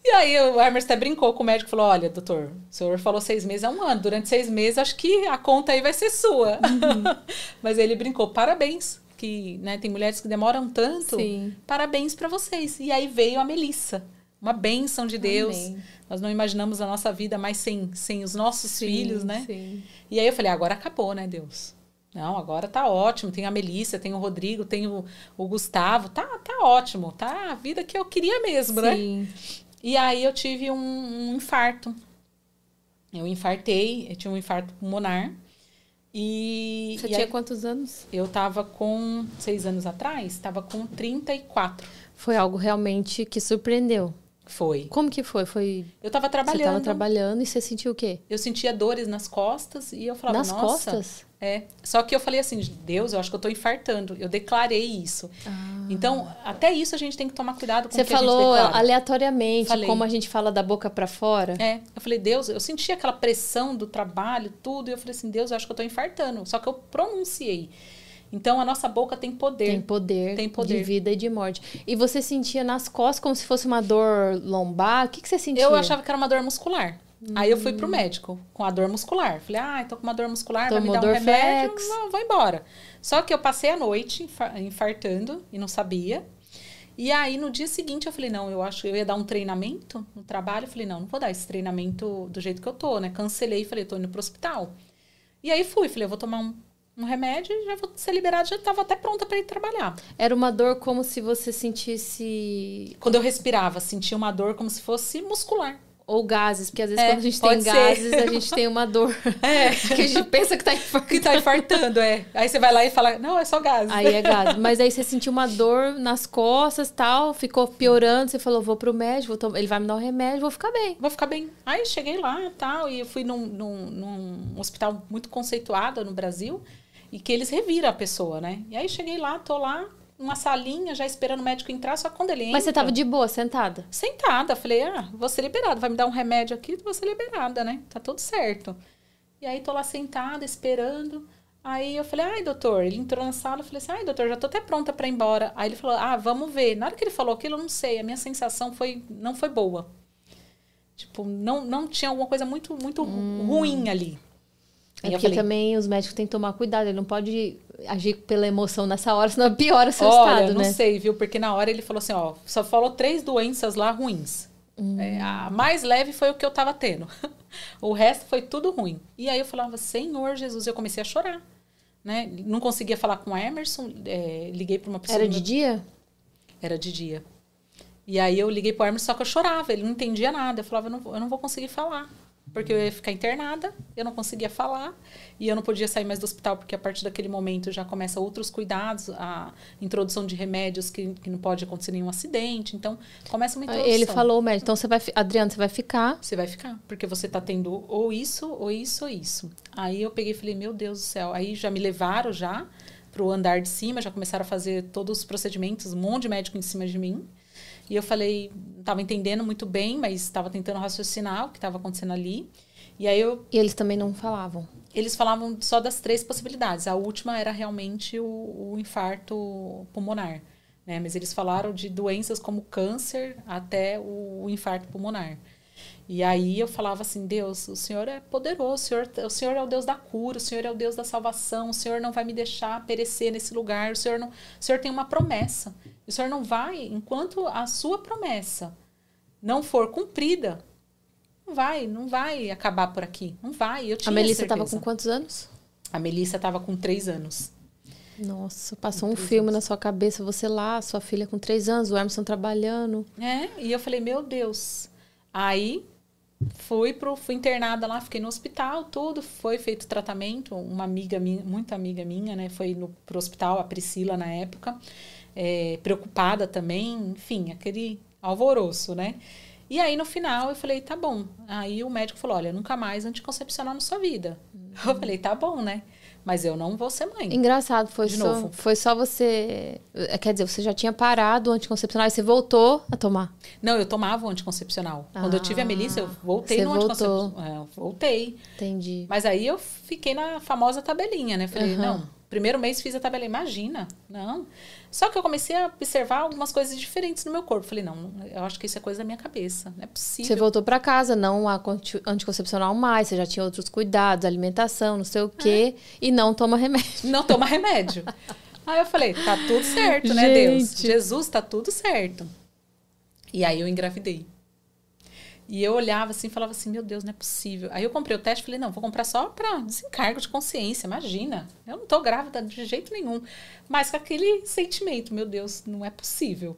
Speaker 2: E aí o Emerson até brincou com o médico e falou: Olha, doutor, o senhor falou seis meses é um ano. Durante seis meses, acho que a conta aí vai ser sua. Uhum. Mas ele brincou: parabéns. Que né, tem mulheres que demoram tanto.
Speaker 1: Sim.
Speaker 2: Parabéns para vocês. E aí veio a Melissa. Uma bênção de Deus. Amém. Nós não imaginamos a nossa vida mais sem, sem os nossos sim, filhos, né?
Speaker 1: Sim.
Speaker 2: E aí eu falei: agora acabou, né, Deus? Não, agora tá ótimo. Tem a Melissa, tem o Rodrigo, tem o, o Gustavo. Tá, tá ótimo. Tá a vida que eu queria mesmo, né?
Speaker 1: Sim.
Speaker 2: né? E aí eu tive um, um infarto. Eu infartei, eu tinha um infarto pulmonar. E,
Speaker 1: Você
Speaker 2: e
Speaker 1: tinha
Speaker 2: aí,
Speaker 1: quantos anos?
Speaker 2: Eu tava com, seis anos atrás, tava com 34.
Speaker 1: Foi algo realmente que surpreendeu.
Speaker 2: Foi.
Speaker 1: Como que foi? Foi.
Speaker 2: Eu tava
Speaker 1: Você
Speaker 2: trabalhando.
Speaker 1: tava trabalhando e você sentiu o quê?
Speaker 2: Eu sentia dores nas costas e eu falava,
Speaker 1: Nas
Speaker 2: nossa.
Speaker 1: costas?
Speaker 2: É. Só que eu falei assim, Deus, eu acho que eu tô infartando. Eu declarei isso. Então, até isso a gente tem que tomar cuidado com
Speaker 1: Você
Speaker 2: o que a gente
Speaker 1: falou
Speaker 2: declara.
Speaker 1: aleatoriamente,
Speaker 2: Falei.
Speaker 1: como a gente fala da boca pra fora.
Speaker 2: É, eu falei, Deus, eu senti aquela pressão do trabalho, tudo, e eu falei assim, Deus, eu acho que eu tô infartando. Só que eu pronunciei. Então, a nossa boca tem poder.
Speaker 1: Tem poder,
Speaker 2: Tem poder.
Speaker 1: de vida e de morte. E você sentia nas costas como se fosse uma dor lombar? O que, que você sentia?
Speaker 2: Eu achava que era uma dor muscular. Aí eu fui pro médico com a dor muscular. Falei, ah, tô com uma dor muscular, vai me
Speaker 1: Tomou
Speaker 2: dar um remédio, não, vou embora. Só que eu passei a noite infa- infartando e não sabia. E aí no dia seguinte eu falei, não, eu acho que eu ia dar um treinamento no trabalho. Eu falei, não, não vou dar esse treinamento do jeito que eu tô, né? Cancelei e falei, tô indo pro hospital. E aí fui, falei, eu vou tomar um, um remédio e já vou ser liberada, já tava até pronta para ir trabalhar.
Speaker 1: Era uma dor como se você sentisse.
Speaker 2: Quando eu respirava, sentia uma dor como se fosse muscular.
Speaker 1: Ou gases, porque às vezes
Speaker 2: É,
Speaker 1: quando a gente tem
Speaker 2: ser.
Speaker 1: gases, a gente tem uma dor.
Speaker 2: É.
Speaker 1: que a gente pensa que tá infartando.
Speaker 2: que tá infartando, é. Aí você vai lá e fala, não, é só gás.
Speaker 1: Aí é gás. Mas aí você sentiu uma dor nas costas tal, ficou piorando, você falou, vou pro médico, vou tom- ele vai me dar um remédio, vou ficar bem.
Speaker 2: Vou ficar bem. Aí cheguei lá tal, e eu fui num, num, num hospital muito conceituado no Brasil, e que eles reviram a pessoa, né? E aí cheguei lá, tô lá, numa salinha, já esperando o médico entrar, só quando ele entra...
Speaker 1: Mas você tava de boa, sentada.
Speaker 2: Sentada, falei, ah, vou ser liberada, vai me dar um remédio aqui, vou ser liberada, né? Tá tudo certo. E aí tô lá sentada, esperando. Aí eu falei, ai, doutor, ele entrou na sala, eu falei assim, ai, doutor, já tô até pronta para ir embora. Aí ele falou, ah, vamos ver. Na hora que ele falou aquilo, eu não sei, a minha sensação foi, não foi boa. Tipo, não, não tinha alguma coisa muito, muito ruim ali.
Speaker 1: É
Speaker 2: eu
Speaker 1: porque
Speaker 2: falei,
Speaker 1: também os médicos têm que tomar cuidado, ele não pode agir pela emoção nessa hora, senão piora seu
Speaker 2: Olha,
Speaker 1: estado,
Speaker 2: não
Speaker 1: né?
Speaker 2: sei, viu? Porque na hora ele falou assim, ó, só falou três doenças lá ruins.
Speaker 1: Hum.
Speaker 2: É, a mais leve foi o que eu tava tendo. o resto foi tudo ruim. E aí eu falava, Senhor Jesus, eu comecei a chorar. Né? Não conseguia falar com o Emerson, é, liguei para uma pessoa.
Speaker 1: Era de
Speaker 2: meu-
Speaker 1: dia?
Speaker 2: Era de dia. E aí eu liguei pro Emerson, só que eu chorava, ele não entendia nada. Eu falava, eu não, eu não vou conseguir falar. Porque eu ia ficar internada, eu não conseguia falar, e eu não podia sair mais do hospital, porque a partir daquele momento já começa outros cuidados, a introdução de remédios que, que não pode acontecer nenhum acidente. Então, começa uma introdução.
Speaker 1: Ele falou, médico, então você vai, Adriano, você vai ficar.
Speaker 2: Você vai ficar, porque você tá tendo ou isso, ou isso, ou isso. Aí eu peguei e falei, meu Deus do céu. Aí já me levaram já pro andar de cima, já começaram a fazer todos os procedimentos, um monte de médico em cima de mim. E eu falei, não estava entendendo muito bem, mas estava tentando raciocinar o que estava acontecendo ali. E aí eu,
Speaker 1: E eles também não falavam.
Speaker 2: eles falavam só das três possibilidades. A última era realmente o, o infarto pulmonar. Né? Mas eles falaram de doenças como câncer até o, o infarto pulmonar. E aí eu falava assim, Deus, o Senhor é poderoso, o Senhor, o Senhor é o Deus da cura, o Senhor é o Deus da salvação, o Senhor não vai me deixar perecer nesse lugar, o Senhor, não, o Senhor tem uma promessa. O Senhor não vai, enquanto a sua promessa não for cumprida, não vai, não vai acabar por aqui. Não vai. Eu tinha
Speaker 1: a Melissa
Speaker 2: certeza.
Speaker 1: tava com quantos anos?
Speaker 2: A Melissa estava com três anos.
Speaker 1: Nossa, passou um filme na sua cabeça, você lá, sua filha com três anos, o Emerson trabalhando.
Speaker 2: É, e eu falei, meu Deus. Aí fui pro, fui internada lá, fiquei no hospital, tudo, foi feito tratamento. Uma amiga minha, muito amiga minha, né, foi no, pro hospital, a Priscila na época, é, preocupada também, enfim, aquele alvoroço, né? E aí no final eu falei, tá bom. Aí o médico falou, olha, nunca mais anticoncepcional na sua vida. Eu falei, tá bom, né? Mas eu não vou ser mãe.
Speaker 1: Engraçado, foi
Speaker 2: De
Speaker 1: só,
Speaker 2: novo.
Speaker 1: foi só você. é, Quer dizer, você já tinha parado o anticoncepcional e você voltou a tomar.
Speaker 2: Não, eu tomava o anticoncepcional. Quando eu tive a Melissa, eu voltei no anticoncepcional. É, eu voltei.
Speaker 1: Entendi.
Speaker 2: Mas aí eu fiquei na famosa tabelinha, né? Falei,
Speaker 1: Aham.
Speaker 2: não, primeiro mês fiz a tabelinha, imagina, não. Só que eu comecei a observar algumas coisas diferentes no meu corpo. Falei, não, eu acho que isso é coisa da minha cabeça, não é possível.
Speaker 1: Você voltou pra casa, não a conti- anticoncepcional mais, você já tinha outros cuidados, alimentação, não sei o quê, e não toma remédio.
Speaker 2: Não toma remédio. aí eu falei, tá tudo certo, né, Deus?
Speaker 1: Gente.
Speaker 2: Jesus, tá tudo certo. E aí eu engravidei. E eu olhava assim e falava assim, meu Deus, não é possível. Aí eu comprei o teste falei, não, vou comprar só para desencargo de consciência, imagina. Eu não tô grávida de jeito nenhum. Mas com aquele sentimento, meu Deus, não é possível.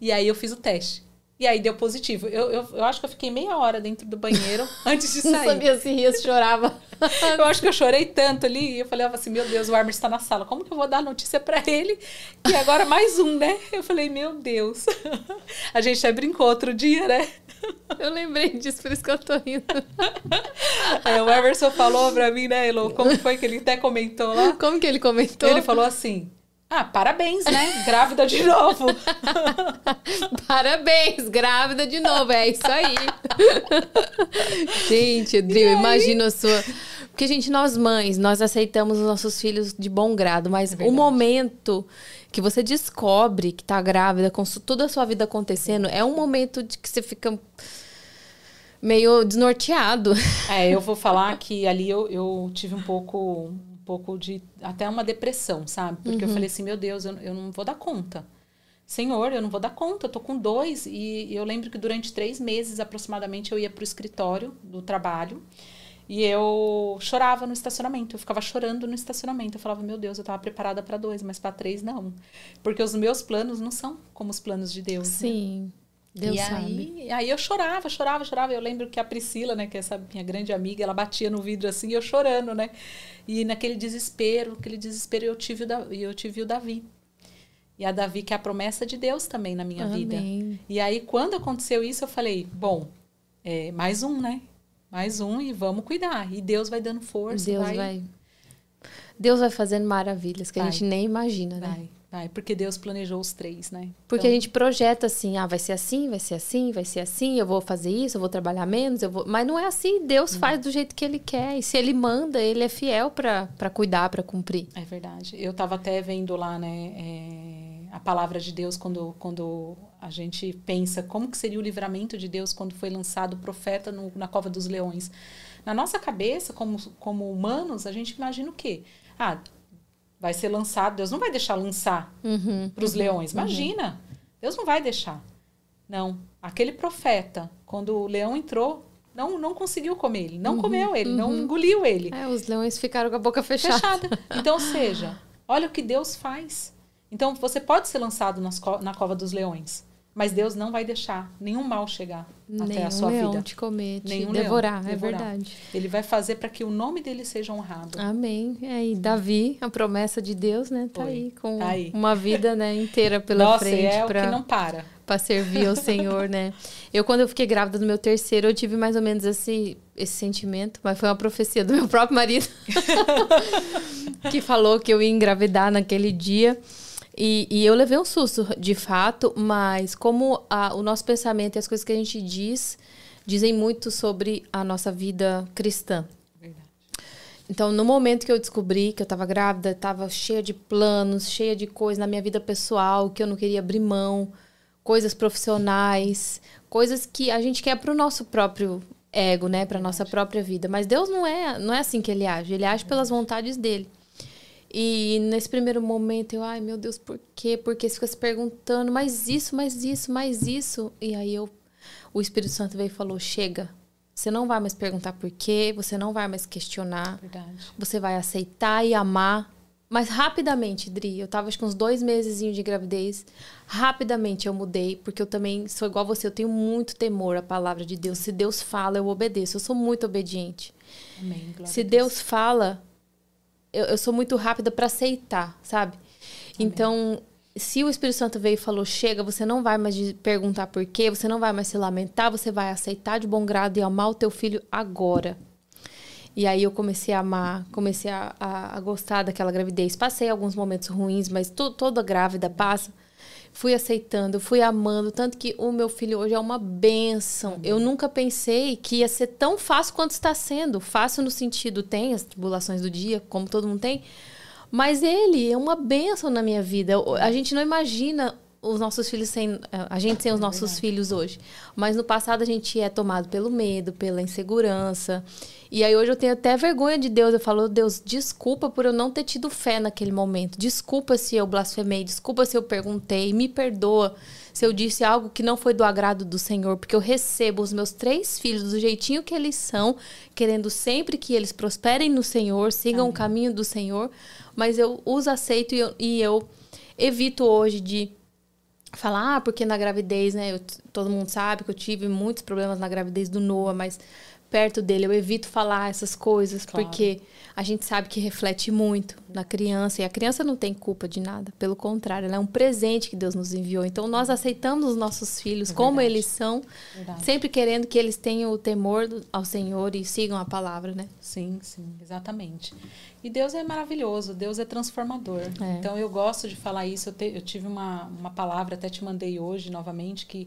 Speaker 2: E aí eu fiz o teste. E aí deu positivo. Eu, eu, eu acho que eu fiquei meia hora dentro do banheiro antes de sair.
Speaker 1: Não sabia se ria, se chorava.
Speaker 2: eu acho que eu chorei tanto ali. E eu falei assim, meu Deus, o Armer está na sala. Como que eu vou dar notícia para ele? Que agora mais um, né? Eu falei, meu Deus. A gente até brincou outro dia, né?
Speaker 1: Eu lembrei disso, por isso que eu tô rindo.
Speaker 2: É, o Emerson falou pra mim, né, Elo? Como foi que ele até comentou lá?
Speaker 1: Como que ele comentou?
Speaker 2: Ele falou assim... Ah, parabéns, né? Grávida de novo.
Speaker 1: parabéns, grávida de novo. É isso aí. gente, Drill, imagina a sua. Porque, gente, nós mães, nós aceitamos os nossos filhos de bom grado, mas é o momento que você descobre que tá grávida, com toda a sua vida acontecendo, é um momento de que você fica meio desnorteado.
Speaker 2: É, eu vou falar que ali eu, eu tive um pouco pouco de até uma depressão, sabe? Porque uhum. eu falei assim, meu Deus, eu, eu não vou dar conta. Senhor, eu não vou dar conta, eu tô com dois. E, eu lembro que durante três meses aproximadamente eu ia pro escritório do trabalho e eu chorava no estacionamento. Eu ficava chorando no estacionamento. Eu falava, meu Deus, eu tava preparada para dois, mas para três não. Porque os meus planos não são como os planos de Deus.
Speaker 1: Né? Sim. Né? Deus
Speaker 2: e
Speaker 1: sabe.
Speaker 2: aí, aí eu chorava, chorava, chorava. Eu lembro que a Priscila, né, que é essa minha grande amiga, ela batia no vidro assim, eu chorando, né? E naquele desespero, aquele desespero, eu tive o Davi, eu tive o Davi. E a Davi que é a promessa de Deus também na minha Amém. vida. E aí quando aconteceu isso, eu falei, bom, é, mais um, né? Mais um e vamos cuidar. E Deus vai dando força,
Speaker 1: Deus vai, vai Deus vai fazendo maravilhas que vai. a gente nem imagina, né?
Speaker 2: Vai. Vai, porque Deus planejou os três, né?
Speaker 1: Porque então... a gente projeta assim, ah, vai ser assim, vai ser assim, vai ser assim, eu vou fazer isso, eu vou trabalhar menos, eu vou. Mas não é assim, Deus não. faz do jeito que ele quer. E se ele manda, ele é fiel para cuidar, para cumprir.
Speaker 2: É verdade. Eu estava até vendo lá, né, é, a palavra de Deus quando, quando a gente pensa como que seria o livramento de Deus quando foi lançado o profeta no, na cova dos leões. Na nossa cabeça, como, como humanos, a gente imagina o quê? Ah, vai ser lançado, Deus não vai deixar lançar uhum, para os uhum, leões. Uhum. Imagina, uhum. Deus não vai deixar. Não, aquele profeta, quando o leão entrou, não, não conseguiu comer ele, não uhum, comeu ele, não uhum. engoliu ele.
Speaker 1: É, os leões ficaram com a boca fechada. fechada.
Speaker 2: Então, ou seja, olha o que Deus faz. Então, você pode ser lançado nas na cova dos leões. Mas Deus não vai deixar nenhum mal chegar nenhum até a sua
Speaker 1: leão
Speaker 2: vida.
Speaker 1: te comer, te nenhum devorar, leão, é devorar. verdade.
Speaker 2: Ele vai fazer para que o nome dele seja honrado.
Speaker 1: Amém. E aí, Davi, a promessa de Deus, né, tá Foi. aí com tá aí. uma vida, né, inteira pela
Speaker 2: Nossa,
Speaker 1: frente
Speaker 2: é para não para.
Speaker 1: Para servir ao Senhor, né? Eu quando eu fiquei grávida do meu terceiro, eu tive mais ou menos esse esse sentimento, mas foi uma profecia do meu próprio marido que falou que eu ia engravidar naquele dia. E, e, eu levei um susto, de fato, mas como a, o nosso pensamento e as coisas que a gente diz dizem muito sobre a nossa vida cristã. Verdade. Então, no momento que eu descobri que eu estava grávida, estava cheia de planos, cheia de coisas na minha vida pessoal que eu não queria abrir mão, coisas profissionais, coisas que a gente quer para o nosso próprio ego, né, para nossa própria vida. Mas Deus não é, não é assim que ele age. Ele age pelas vontades dele. E nesse primeiro momento eu, ai meu Deus, por quê? Porque você fica se perguntando, mas isso, mas isso, mais isso. E aí eu, o Espírito Santo veio e falou: chega. Você não vai mais perguntar por quê, você não vai mais questionar. Verdade. Você vai aceitar e amar. Mas rapidamente, Dri, eu tava acho que uns dois meses de gravidez. Rapidamente eu mudei, porque eu também sou igual você, eu tenho muito temor à palavra de Deus. Se Deus fala, eu obedeço. Eu sou muito obediente. Amém, Se Deus fala, eu, eu sou muito rápida para aceitar, sabe? Amém. Então, se o Espírito Santo veio e falou: chega, você não vai mais perguntar por quê, você não vai mais se lamentar, você vai aceitar de bom grado e amar o teu filho agora. E aí eu comecei a amar, comecei a, a, a gostar daquela gravidez. Passei alguns momentos ruins, mas to, toda grávida passa fui aceitando, fui amando, tanto que o meu filho hoje é uma benção. Eu nunca pensei que ia ser tão fácil quanto está sendo. Fácil no sentido, tem as tribulações do dia, como todo mundo tem, mas ele é uma benção na minha vida. A gente não imagina os nossos filhos sem a gente sem os é nossos filhos hoje. Mas no passado a gente é tomado pelo medo, pela insegurança. E aí hoje eu tenho até vergonha de Deus. Eu falo, Deus, desculpa por eu não ter tido fé naquele momento. Desculpa se eu blasfemei, desculpa se eu perguntei, me perdoa se eu disse algo que não foi do agrado do Senhor, porque eu recebo os meus três filhos do jeitinho que eles são, querendo sempre que eles prosperem no Senhor, sigam Amém. o caminho do Senhor, mas eu os aceito e eu, e eu evito hoje de falar, ah, porque na gravidez, né? Eu, todo mundo sabe que eu tive muitos problemas na gravidez do Noah, mas perto dele eu evito falar essas coisas, claro. porque a gente sabe que reflete muito na criança e a criança não tem culpa de nada, pelo contrário, ela é um presente que Deus nos enviou. Então nós aceitamos os nossos filhos é como eles são, verdade. sempre querendo que eles tenham o temor ao Senhor e sigam a palavra, né?
Speaker 2: Sim, sim, exatamente. E Deus é maravilhoso, Deus é transformador. É. Então eu gosto de falar isso. Eu, te, eu tive uma, uma palavra, até te mandei hoje novamente, que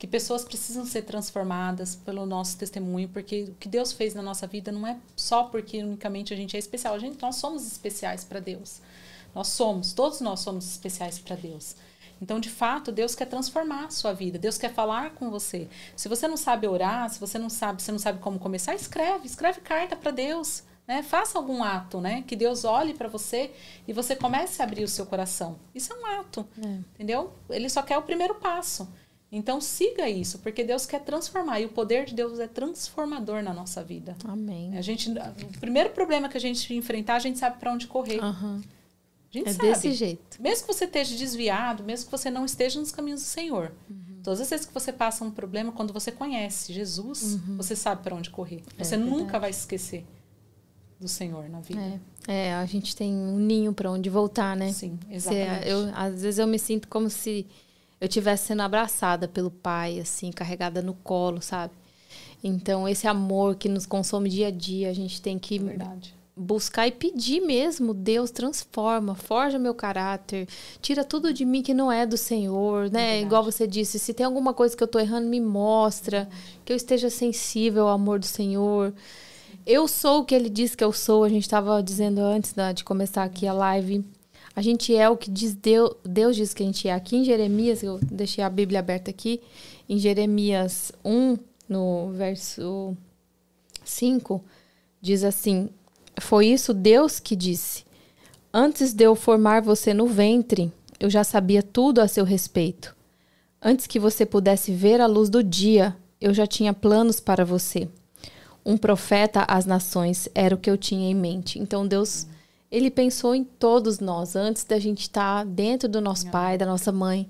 Speaker 2: que pessoas precisam ser transformadas pelo nosso testemunho, porque o que Deus fez na nossa vida não é só porque unicamente a gente é especial. A gente, nós somos especiais para Deus. Nós somos, todos nós somos especiais para Deus. Então, de fato, Deus quer transformar a sua vida. Deus quer falar com você. Se você não sabe orar, se você não sabe, você não sabe como começar, escreve, escreve carta para Deus. Né? Faça algum ato, né? Que Deus olhe para você e você comece a abrir o seu coração. Isso é um ato, é. entendeu? Ele só quer o primeiro passo. Então siga isso, porque Deus quer transformar e o poder de Deus é transformador na nossa vida.
Speaker 1: Amém.
Speaker 2: A gente, o primeiro problema que a gente enfrentar, a gente sabe para onde correr.
Speaker 1: Uhum. A gente é sabe. desse jeito.
Speaker 2: Mesmo que você esteja desviado, mesmo que você não esteja nos caminhos do Senhor. Uhum. Todas as vezes que você passa um problema, quando você conhece Jesus, uhum. você sabe para onde correr. É você nunca vai esquecer do Senhor na vida.
Speaker 1: É, é a gente tem um ninho para onde voltar, né?
Speaker 2: Sim, exatamente.
Speaker 1: eu, às vezes eu me sinto como se eu estivesse sendo abraçada pelo pai, assim, carregada no colo, sabe? Então, esse amor que nos consome dia a dia, a gente tem que
Speaker 2: é
Speaker 1: buscar e pedir mesmo. Deus transforma, forja meu caráter, tira tudo de mim que não é do Senhor, né? É Igual você disse, se tem alguma coisa que eu estou errando, me mostra, que eu esteja sensível ao amor do Senhor. Eu sou o que ele diz que eu sou. A gente estava dizendo antes de começar aqui a live. A gente é o que diz Deus, Deus diz que a gente é. Aqui em Jeremias, eu deixei a Bíblia aberta aqui, em Jeremias 1, no verso 5, diz assim: Foi isso Deus que disse: Antes de eu formar você no ventre, eu já sabia tudo a seu respeito. Antes que você pudesse ver a luz do dia, eu já tinha planos para você. Um profeta às nações era o que eu tinha em mente. Então Deus ele pensou em todos nós antes da gente estar tá dentro do nosso pai, da nossa mãe.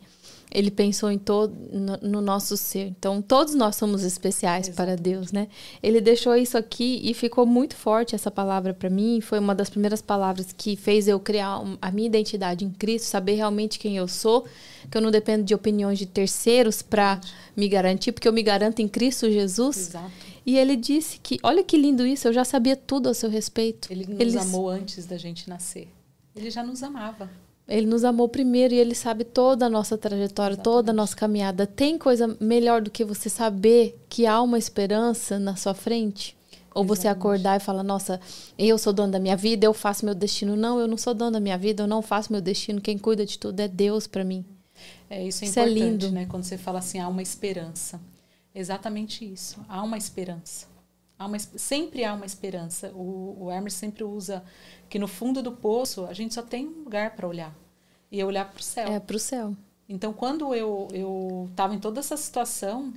Speaker 1: Ele pensou em todo no, no nosso ser. Então, todos nós somos especiais Exatamente. para Deus, né? Ele deixou isso aqui e ficou muito forte essa palavra para mim. Foi uma das primeiras palavras que fez eu criar a minha identidade em Cristo, saber realmente quem eu sou, que eu não dependo de opiniões de terceiros para me garantir, porque eu me garanto em Cristo Jesus.
Speaker 2: Exato.
Speaker 1: E ele disse que, olha que lindo isso, eu já sabia tudo a seu respeito.
Speaker 2: Ele nos amou antes da gente nascer. Ele já nos amava.
Speaker 1: Ele nos amou primeiro e ele sabe toda a nossa trajetória, Exatamente. toda a nossa caminhada. Tem coisa melhor do que você saber que há uma esperança na sua frente? Ou Exatamente. você acordar e falar, nossa, eu sou dono da minha vida, eu faço meu destino. Não, eu não sou dono da minha vida, eu não faço meu destino. Quem cuida de tudo é Deus para mim.
Speaker 2: É, isso é isso importante, é lindo. né? Quando você fala assim, há uma esperança. Exatamente isso. Há uma esperança. Há uma, sempre há uma esperança. O, o Hermes sempre usa que no fundo do poço a gente só tem um lugar para olhar. E é olhar para o céu.
Speaker 1: É para o céu.
Speaker 2: Então, quando eu estava em toda essa situação,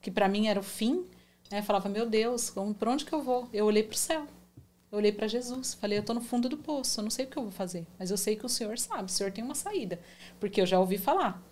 Speaker 2: que para mim era o fim, né, eu falava, meu Deus, para onde que eu vou? Eu olhei para o céu. Eu olhei para Jesus. Falei, eu estou no fundo do poço, eu não sei o que eu vou fazer. Mas eu sei que o Senhor sabe, o Senhor tem uma saída. Porque eu já ouvi falar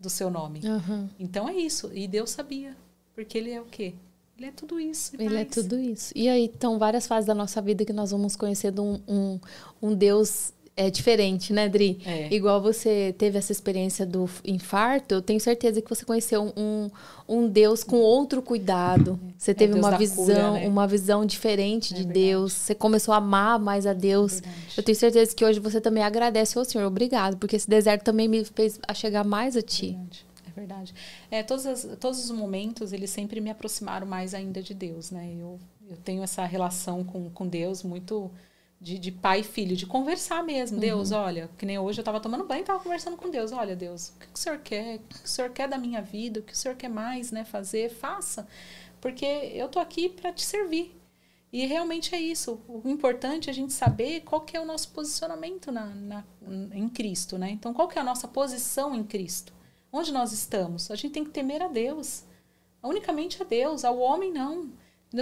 Speaker 2: do seu nome.
Speaker 1: Uhum.
Speaker 2: Então é isso. E Deus sabia. Porque ele é o quê? Ele é tudo isso.
Speaker 1: Ele é mais. é tudo isso. E aí, então, várias fases da nossa vida que nós vamos conhecendo um, um, um Deus é diferente, né, Dri?
Speaker 2: É.
Speaker 1: Igual você teve essa experiência do infarto, eu tenho certeza que você conheceu um, um Deus com outro cuidado. Você é teve é uma visão, cura, né? uma visão diferente é de. Deus. Você começou a amar mais a Deus. Eu tenho certeza que hoje você também agradece ao Senhor. Obrigado, porque esse deserto também me fez a chegar mais a ti.
Speaker 2: Verdade verdade. É, todos, as, todos os momentos, eles sempre me aproximaram mais ainda de Deus, né? Eu, eu tenho essa relação com, com Deus muito de, de pai e filho, de conversar mesmo. Uhum. Deus, olha, que nem hoje eu estava tomando banho e estava conversando com Deus. Olha, Deus, o que, que o Senhor quer? O que, que o Senhor quer da minha vida? O que o Senhor quer mais né, fazer? Faça. Porque eu tô aqui para te servir. E realmente é isso. O importante é a gente saber qual que é o nosso posicionamento na, na, em Cristo, né? Então, qual que é a nossa posição em Cristo? Onde nós estamos? A gente tem que temer a Deus. Unicamente a Deus, ao homem não.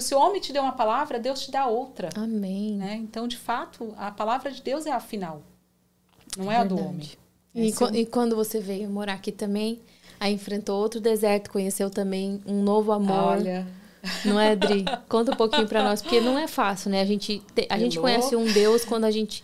Speaker 2: Se o homem te deu uma palavra, Deus te dá outra.
Speaker 1: Amém.
Speaker 2: Né? Então, de fato, a palavra de Deus é a final. Não é, é a do homem.
Speaker 1: E, é e quando você veio morar aqui também, aí enfrentou outro deserto, conheceu também um novo amor. Olha. Não é, Dri? Conta um pouquinho para nós, porque não é fácil, né? A gente, te, a gente conhece um Deus quando a gente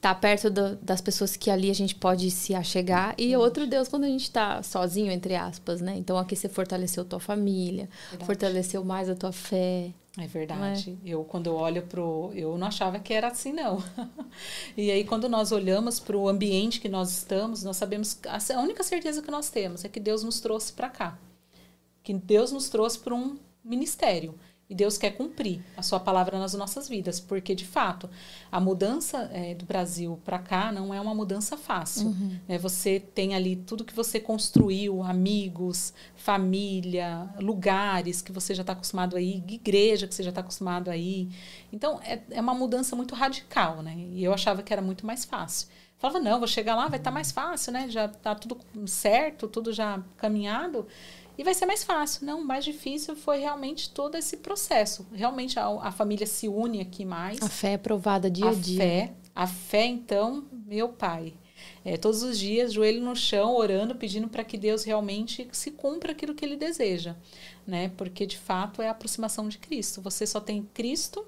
Speaker 1: tá perto do, das pessoas que ali a gente pode se achegar e outro Deus quando a gente tá sozinho entre aspas, né? Então aqui você fortaleceu tua família, verdade. fortaleceu mais a tua fé.
Speaker 2: É verdade. É? Eu quando eu olho pro, eu não achava que era assim não. e aí quando nós olhamos para o ambiente que nós estamos, nós sabemos a única certeza que nós temos é que Deus nos trouxe para cá, que Deus nos trouxe para um ministério. E Deus quer cumprir a sua palavra nas nossas vidas, porque de fato a mudança é, do Brasil para cá não é uma mudança fácil. Uhum. Né? Você tem ali tudo que você construiu, amigos, família, lugares que você já está acostumado a ir, igreja que você já está acostumado a ir. Então é, é uma mudança muito radical, né? E eu achava que era muito mais fácil. Falava, não, vou chegar lá, vai estar tá mais fácil, né? Já está tudo certo, tudo já caminhado e vai ser mais fácil. Não, o mais difícil foi realmente todo esse processo. Realmente a, a família se une aqui mais.
Speaker 1: A fé é provada dia a, a dia.
Speaker 2: Fé, a fé, então, meu pai. É, todos os dias, joelho no chão, orando, pedindo para que Deus realmente se cumpra aquilo que ele deseja. Né? Porque, de fato, é a aproximação de Cristo. Você só tem Cristo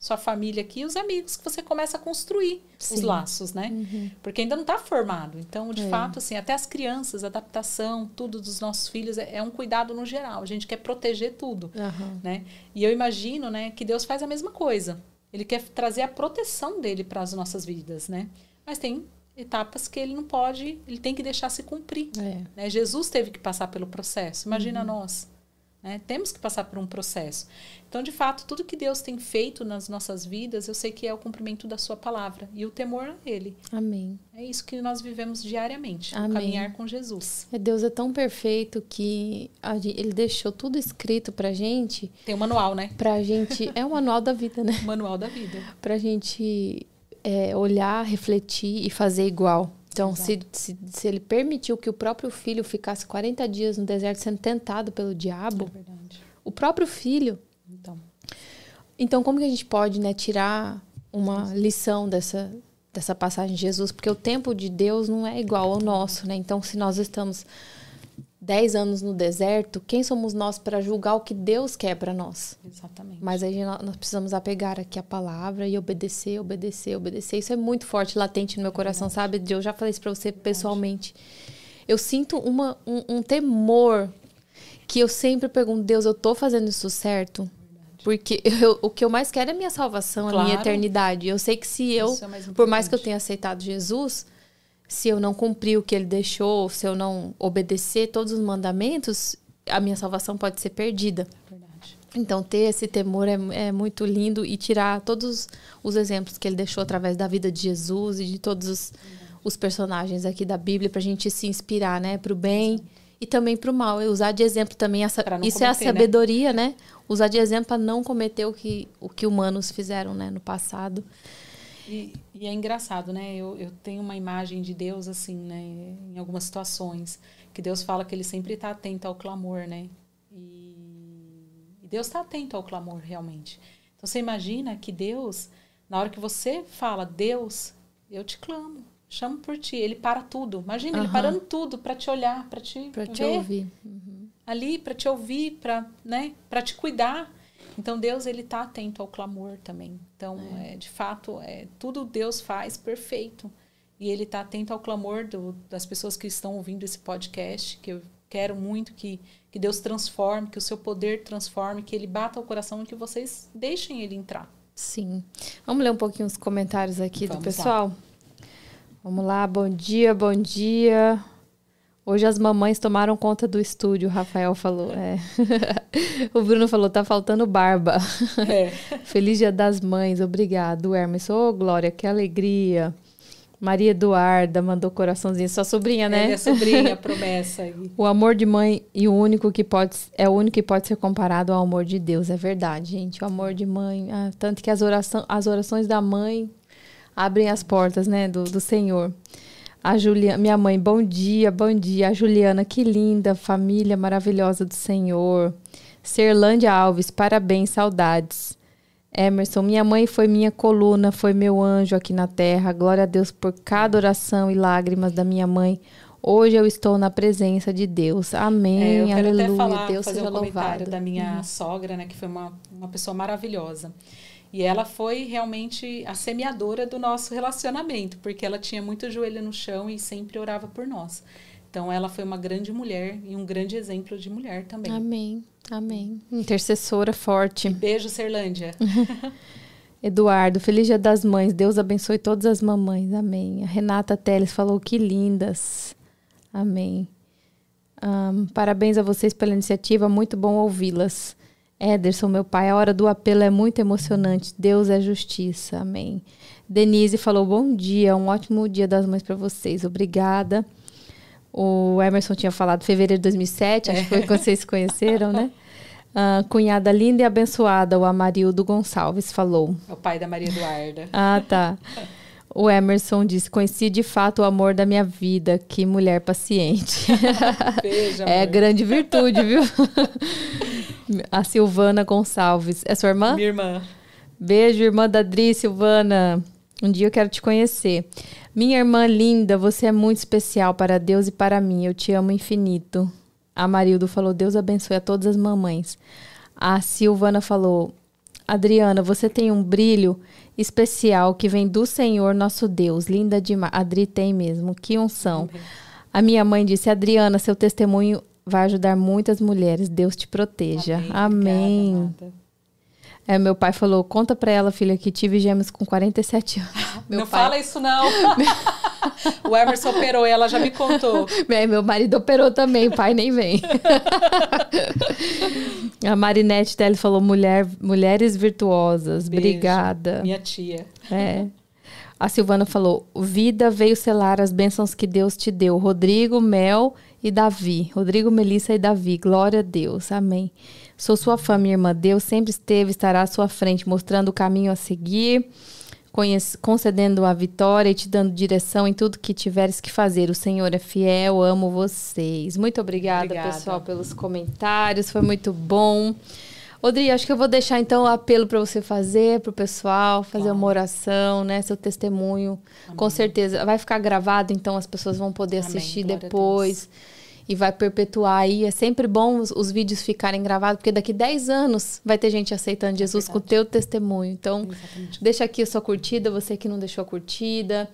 Speaker 2: sua família aqui e os amigos que você começa a construir Sim. os laços, né? Uhum. Porque ainda não está formado. Então, de é. fato, assim, até as crianças, adaptação, tudo dos nossos filhos é, é, um cuidado no geral. A gente quer proteger tudo, uhum. né? E eu imagino, né, que Deus faz a mesma coisa. Ele quer trazer a proteção dele para as nossas vidas, né? Mas tem etapas que ele não pode, ele tem que deixar se cumprir. É. Né? Jesus teve que passar pelo processo. Imagina uhum. nós. Né? Temos que passar por um processo. Então, de fato, tudo que Deus tem feito nas nossas vidas, eu sei que é o cumprimento da Sua palavra e o temor a Ele.
Speaker 1: Amém.
Speaker 2: É isso que nós vivemos diariamente, Amém. caminhar com Jesus.
Speaker 1: É, Deus é tão perfeito que Ele deixou tudo escrito pra gente.
Speaker 2: Tem um manual, né?
Speaker 1: Pra gente. É o manual da vida, né?
Speaker 2: manual da vida.
Speaker 1: Pra gente é, olhar, refletir e fazer igual. Então, se, se, se, ele permitiu que o próprio filho ficasse 40 dias no deserto sendo tentado pelo diabo, é o próprio filho. Então. então, como que a gente pode né, tirar uma lição dessa, dessa passagem de Jesus? Porque o tempo de Deus não é igual ao nosso, né? Então, se nós estamos 10 anos no deserto, quem somos nós para julgar o que Deus quer para nós?
Speaker 2: Exatamente.
Speaker 1: Mas aí nós precisamos apegar aqui a palavra e obedecer, obedecer, obedecer. Isso é muito forte, latente no meu coração, é sabe? Eu já falei isso para você pessoalmente. Eu sinto uma, um, um, temor que eu sempre pergunto, Deus, eu tô fazendo isso certo? Porque eu, o que eu mais quero é a minha salvação, claro. a minha eternidade. Eu sei que se eu, é por mais que eu tenha aceitado Jesus, se eu não cumprir o que ele deixou, se eu não obedecer todos os mandamentos, a minha salvação pode ser perdida. Verdade. Então, ter esse temor é, é, muito lindo e tirar todos os exemplos que ele deixou através da vida de Jesus e de todos os, os personagens aqui da Bíblia para a gente se inspirar, né, para o bem Sim. e também para o mal. E usar de exemplo também essa, isso cometer, é a né? sabedoria, né? né? Usar de exemplo para não cometer o que o que humanos fizeram, né, no passado.
Speaker 2: E, e, é engraçado, né? Eu, eu tenho uma imagem de Deus, assim, né? Em algumas situações, que Deus fala que ele sempre está atento ao clamor, né? E, e Deus está atento ao clamor, realmente. Então, você imagina que Deus, na hora que você fala, Deus, eu te clamo, chamo por ti. Ele para tudo. Imagina, uhum. ele parando tudo para te olhar, para te,
Speaker 1: pra te ouvir.
Speaker 2: Uhum. Ali, para te ouvir, para né? te cuidar. Então Deus ele está atento ao clamor também. Então, é. É, de fato, é, tudo Deus faz perfeito. E ele está atento ao clamor do, das pessoas que estão ouvindo esse podcast, que eu quero muito que, que Deus transforme, que o seu poder transforme, que ele bata o coração e que vocês deixem ele entrar.
Speaker 1: Sim. Vamos ler um pouquinho os comentários aqui Vamos do pessoal? Lá. Vamos lá, bom dia, bom dia. Hoje as mamães tomaram conta do estúdio, o Rafael falou. É. o Bruno falou, tá faltando barba. É. Feliz Dia das Mães, obrigado, Hermes. Ô, oh, Glória, que alegria. Maria Eduarda mandou coraçãozinho. Sua sobrinha, né?
Speaker 2: Minha sobrinha, promessa.
Speaker 1: O amor de mãe e o único que pode é o único que pode ser comparado ao amor de Deus. É verdade, gente. O amor de mãe. Ah, tanto que as, oração, as orações da mãe abrem as portas, né, do, do Senhor. A Juliana, minha mãe, bom dia, bom dia. A Juliana, que linda, família maravilhosa do Senhor. Serlândia Alves, parabéns, saudades. Emerson, minha mãe foi minha coluna, foi meu anjo aqui na terra. Glória a Deus por cada oração e lágrimas da minha mãe. Hoje eu estou na presença de Deus. Amém.
Speaker 2: É, eu quero
Speaker 1: Aleluia.
Speaker 2: até falar,
Speaker 1: Deus
Speaker 2: fazer
Speaker 1: seja
Speaker 2: um comentário
Speaker 1: louvado.
Speaker 2: da minha sogra, né, que foi uma, uma pessoa maravilhosa. E ela foi realmente a semeadora do nosso relacionamento, porque ela tinha muito joelho no chão e sempre orava por nós. Então ela foi uma grande mulher e um grande exemplo de mulher também.
Speaker 1: Amém. Amém. Intercessora forte.
Speaker 2: Beijo, Serlândia.
Speaker 1: Eduardo, feliz dia das mães. Deus abençoe todas as mamães. Amém. A Renata Teles falou que lindas. Amém. Ahn, parabéns a vocês pela iniciativa, muito bom ouvi-las. Ederson, meu pai, a hora do apelo é muito emocionante. Deus é justiça. Amém. Denise falou: bom dia, um ótimo dia das mães para vocês. Obrigada. O Emerson tinha falado fevereiro de 2007, acho que foi quando vocês se conheceram, né? Ah, cunhada linda e abençoada, o Amarildo Gonçalves falou.
Speaker 2: É o pai da Maria Eduarda.
Speaker 1: Ah, tá. O Emerson disse: Conheci de fato o amor da minha vida. Que mulher paciente.
Speaker 2: Beijo,
Speaker 1: é
Speaker 2: amor.
Speaker 1: grande virtude, viu? A Silvana Gonçalves. É sua irmã?
Speaker 2: Minha irmã.
Speaker 1: Beijo, irmã da Dri, Silvana. Um dia eu quero te conhecer. Minha irmã linda, você é muito especial para Deus e para mim. Eu te amo infinito. A Marildo falou: Deus abençoe a todas as mamães. A Silvana falou: Adriana, você tem um brilho especial que vem do Senhor nosso Deus. Linda demais. Adri tem mesmo. Que unção. A minha mãe disse: Adriana, seu testemunho vai ajudar muitas mulheres. Deus te proteja. Amém.
Speaker 2: Amada.
Speaker 1: É, meu pai falou: conta pra ela, filha, que tive gêmeos com 47 anos. Meu
Speaker 2: não
Speaker 1: pai-
Speaker 2: fala isso, não. o Emerson operou e ela já me contou.
Speaker 1: É, meu marido operou também, o pai nem vem. A Marinette Tele falou: mulher, mulheres virtuosas.
Speaker 2: Beijo.
Speaker 1: Obrigada.
Speaker 2: Minha tia.
Speaker 1: É. A Silvana falou: vida veio selar as bênçãos que Deus te deu. Rodrigo, Mel e Davi. Rodrigo, Melissa e Davi. Glória a Deus. Amém. Sou sua fã, minha irmã. Deus sempre esteve, estará à sua frente, mostrando o caminho a seguir, concedendo a vitória e te dando direção em tudo que tiveres que fazer. O Senhor é fiel, amo vocês. Muito obrigada,
Speaker 2: Obrigada.
Speaker 1: pessoal, pelos comentários. Foi muito bom. Odri, acho que eu vou deixar então o apelo para você fazer para o pessoal, fazer
Speaker 2: Claro.
Speaker 1: uma oração, né? Seu testemunho. Com certeza. Vai ficar gravado, então as pessoas vão poder
Speaker 2: Amém.
Speaker 1: assistir
Speaker 2: Glória
Speaker 1: depois. E vai perpetuar aí. É sempre bom os, os vídeos ficarem gravados, porque daqui 10 anos vai ter gente aceitando Jesus com o teu testemunho. Então,
Speaker 2: Exatamente.
Speaker 1: Deixa aqui a sua curtida, você que não deixou a curtida.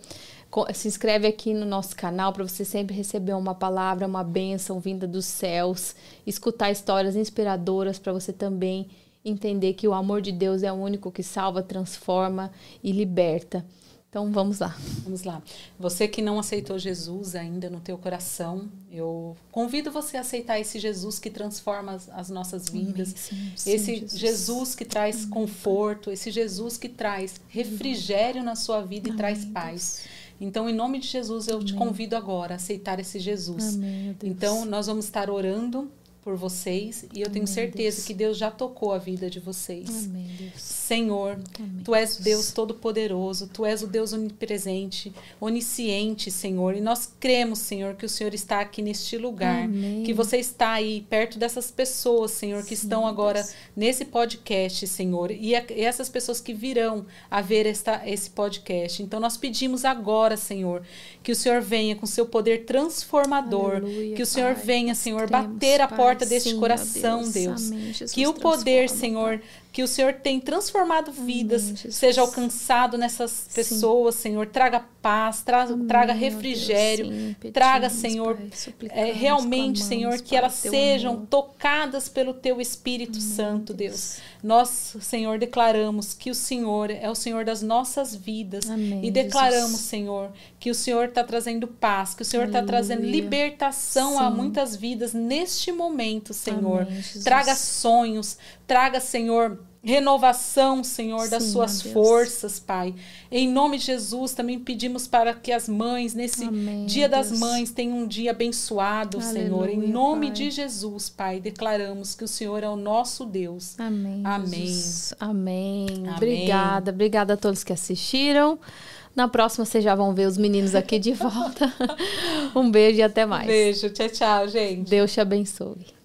Speaker 1: Se inscreve aqui no nosso canal para você sempre receber uma palavra, uma bênção vinda dos céus, escutar histórias inspiradoras para você também entender que o amor de Deus é o único que salva, transforma e liberta. Então vamos lá.
Speaker 2: Vamos lá. Você que não aceitou Jesus ainda no teu coração, eu convido você a aceitar esse Jesus que transforma as, as nossas vidas.
Speaker 1: Sim, sim,
Speaker 2: esse
Speaker 1: Jesus.
Speaker 2: Jesus. que traz conforto, esse Jesus que traz refrigério na sua vida e traz paz. Então, em nome de Jesus, eu te convido agora a aceitar esse Jesus.
Speaker 1: Amém.
Speaker 2: Então, nós vamos estar orando por vocês e eu tenho
Speaker 1: Amém,
Speaker 2: certeza
Speaker 1: Deus.
Speaker 2: que Deus já tocou a vida de vocês.
Speaker 1: Amém, Deus.
Speaker 2: Senhor,
Speaker 1: Amém,
Speaker 2: Tu és. Deus Todo-Poderoso, Tu és o Deus onipresente, onisciente, Senhor. E nós cremos, Senhor, que o Senhor está aqui neste lugar, que você está aí perto dessas pessoas, Senhor, que
Speaker 1: Sim,
Speaker 2: estão agora
Speaker 1: Deus.
Speaker 2: nesse podcast, Senhor, e, a- e essas pessoas que virão a ver esta, esse podcast. Então nós pedimos agora, Senhor, que o Senhor venha com seu poder transformador,
Speaker 1: Aleluia,
Speaker 2: que o Senhor
Speaker 1: Pai.
Speaker 2: venha, Senhor,
Speaker 1: cremos,
Speaker 2: bater a
Speaker 1: Pai.
Speaker 2: Porta deste
Speaker 1: Sim,
Speaker 2: coração, Deus.
Speaker 1: Amém, Jesus,
Speaker 2: Que o poder,
Speaker 1: transforma,
Speaker 2: Senhor, que o Senhor tem transformado vidas,
Speaker 1: Jesus.
Speaker 2: seja alcançado nessas pessoas, Senhor. Traga paz, tra
Speaker 1: Amém,
Speaker 2: traga
Speaker 1: ó Deus,
Speaker 2: refrigério.
Speaker 1: sim,
Speaker 2: traga, Senhor,
Speaker 1: Pai,
Speaker 2: é, realmente, Senhor, que
Speaker 1: Pai,
Speaker 2: elas sejam
Speaker 1: amor.
Speaker 2: tocadas pelo Teu Espírito Santo, Deus. Nós, Senhor, declaramos que o Senhor é o Senhor das nossas vidas.
Speaker 1: Amém,
Speaker 2: e declaramos,
Speaker 1: Jesus.
Speaker 2: Senhor, que o Senhor está trazendo paz, que o Senhor está trazendo libertação a
Speaker 1: Sim.
Speaker 2: muitas vidas neste momento, Senhor.
Speaker 1: Amém.
Speaker 2: Traga sonhos, traga, Senhor, renovação, Senhor, das
Speaker 1: Sim,
Speaker 2: suas forças, Pai. Em nome de Jesus, também pedimos para que as mães, nesse
Speaker 1: Amém,
Speaker 2: Dia das
Speaker 1: Deus.
Speaker 2: Mães, tenham um dia abençoado, Senhor. Em
Speaker 1: Aleluia,
Speaker 2: nome
Speaker 1: Pai.
Speaker 2: de Jesus, Pai, declaramos que o Senhor é o nosso Deus.
Speaker 1: Amém.
Speaker 2: Amém.
Speaker 1: Jesus. Amém.
Speaker 2: Amém.
Speaker 1: Obrigada. Obrigada a todos que assistiram. Na próxima vocês já vão ver os meninos aqui de volta. um beijo e até mais.
Speaker 2: Beijo, tchau, tchau, gente.
Speaker 1: Deus te abençoe.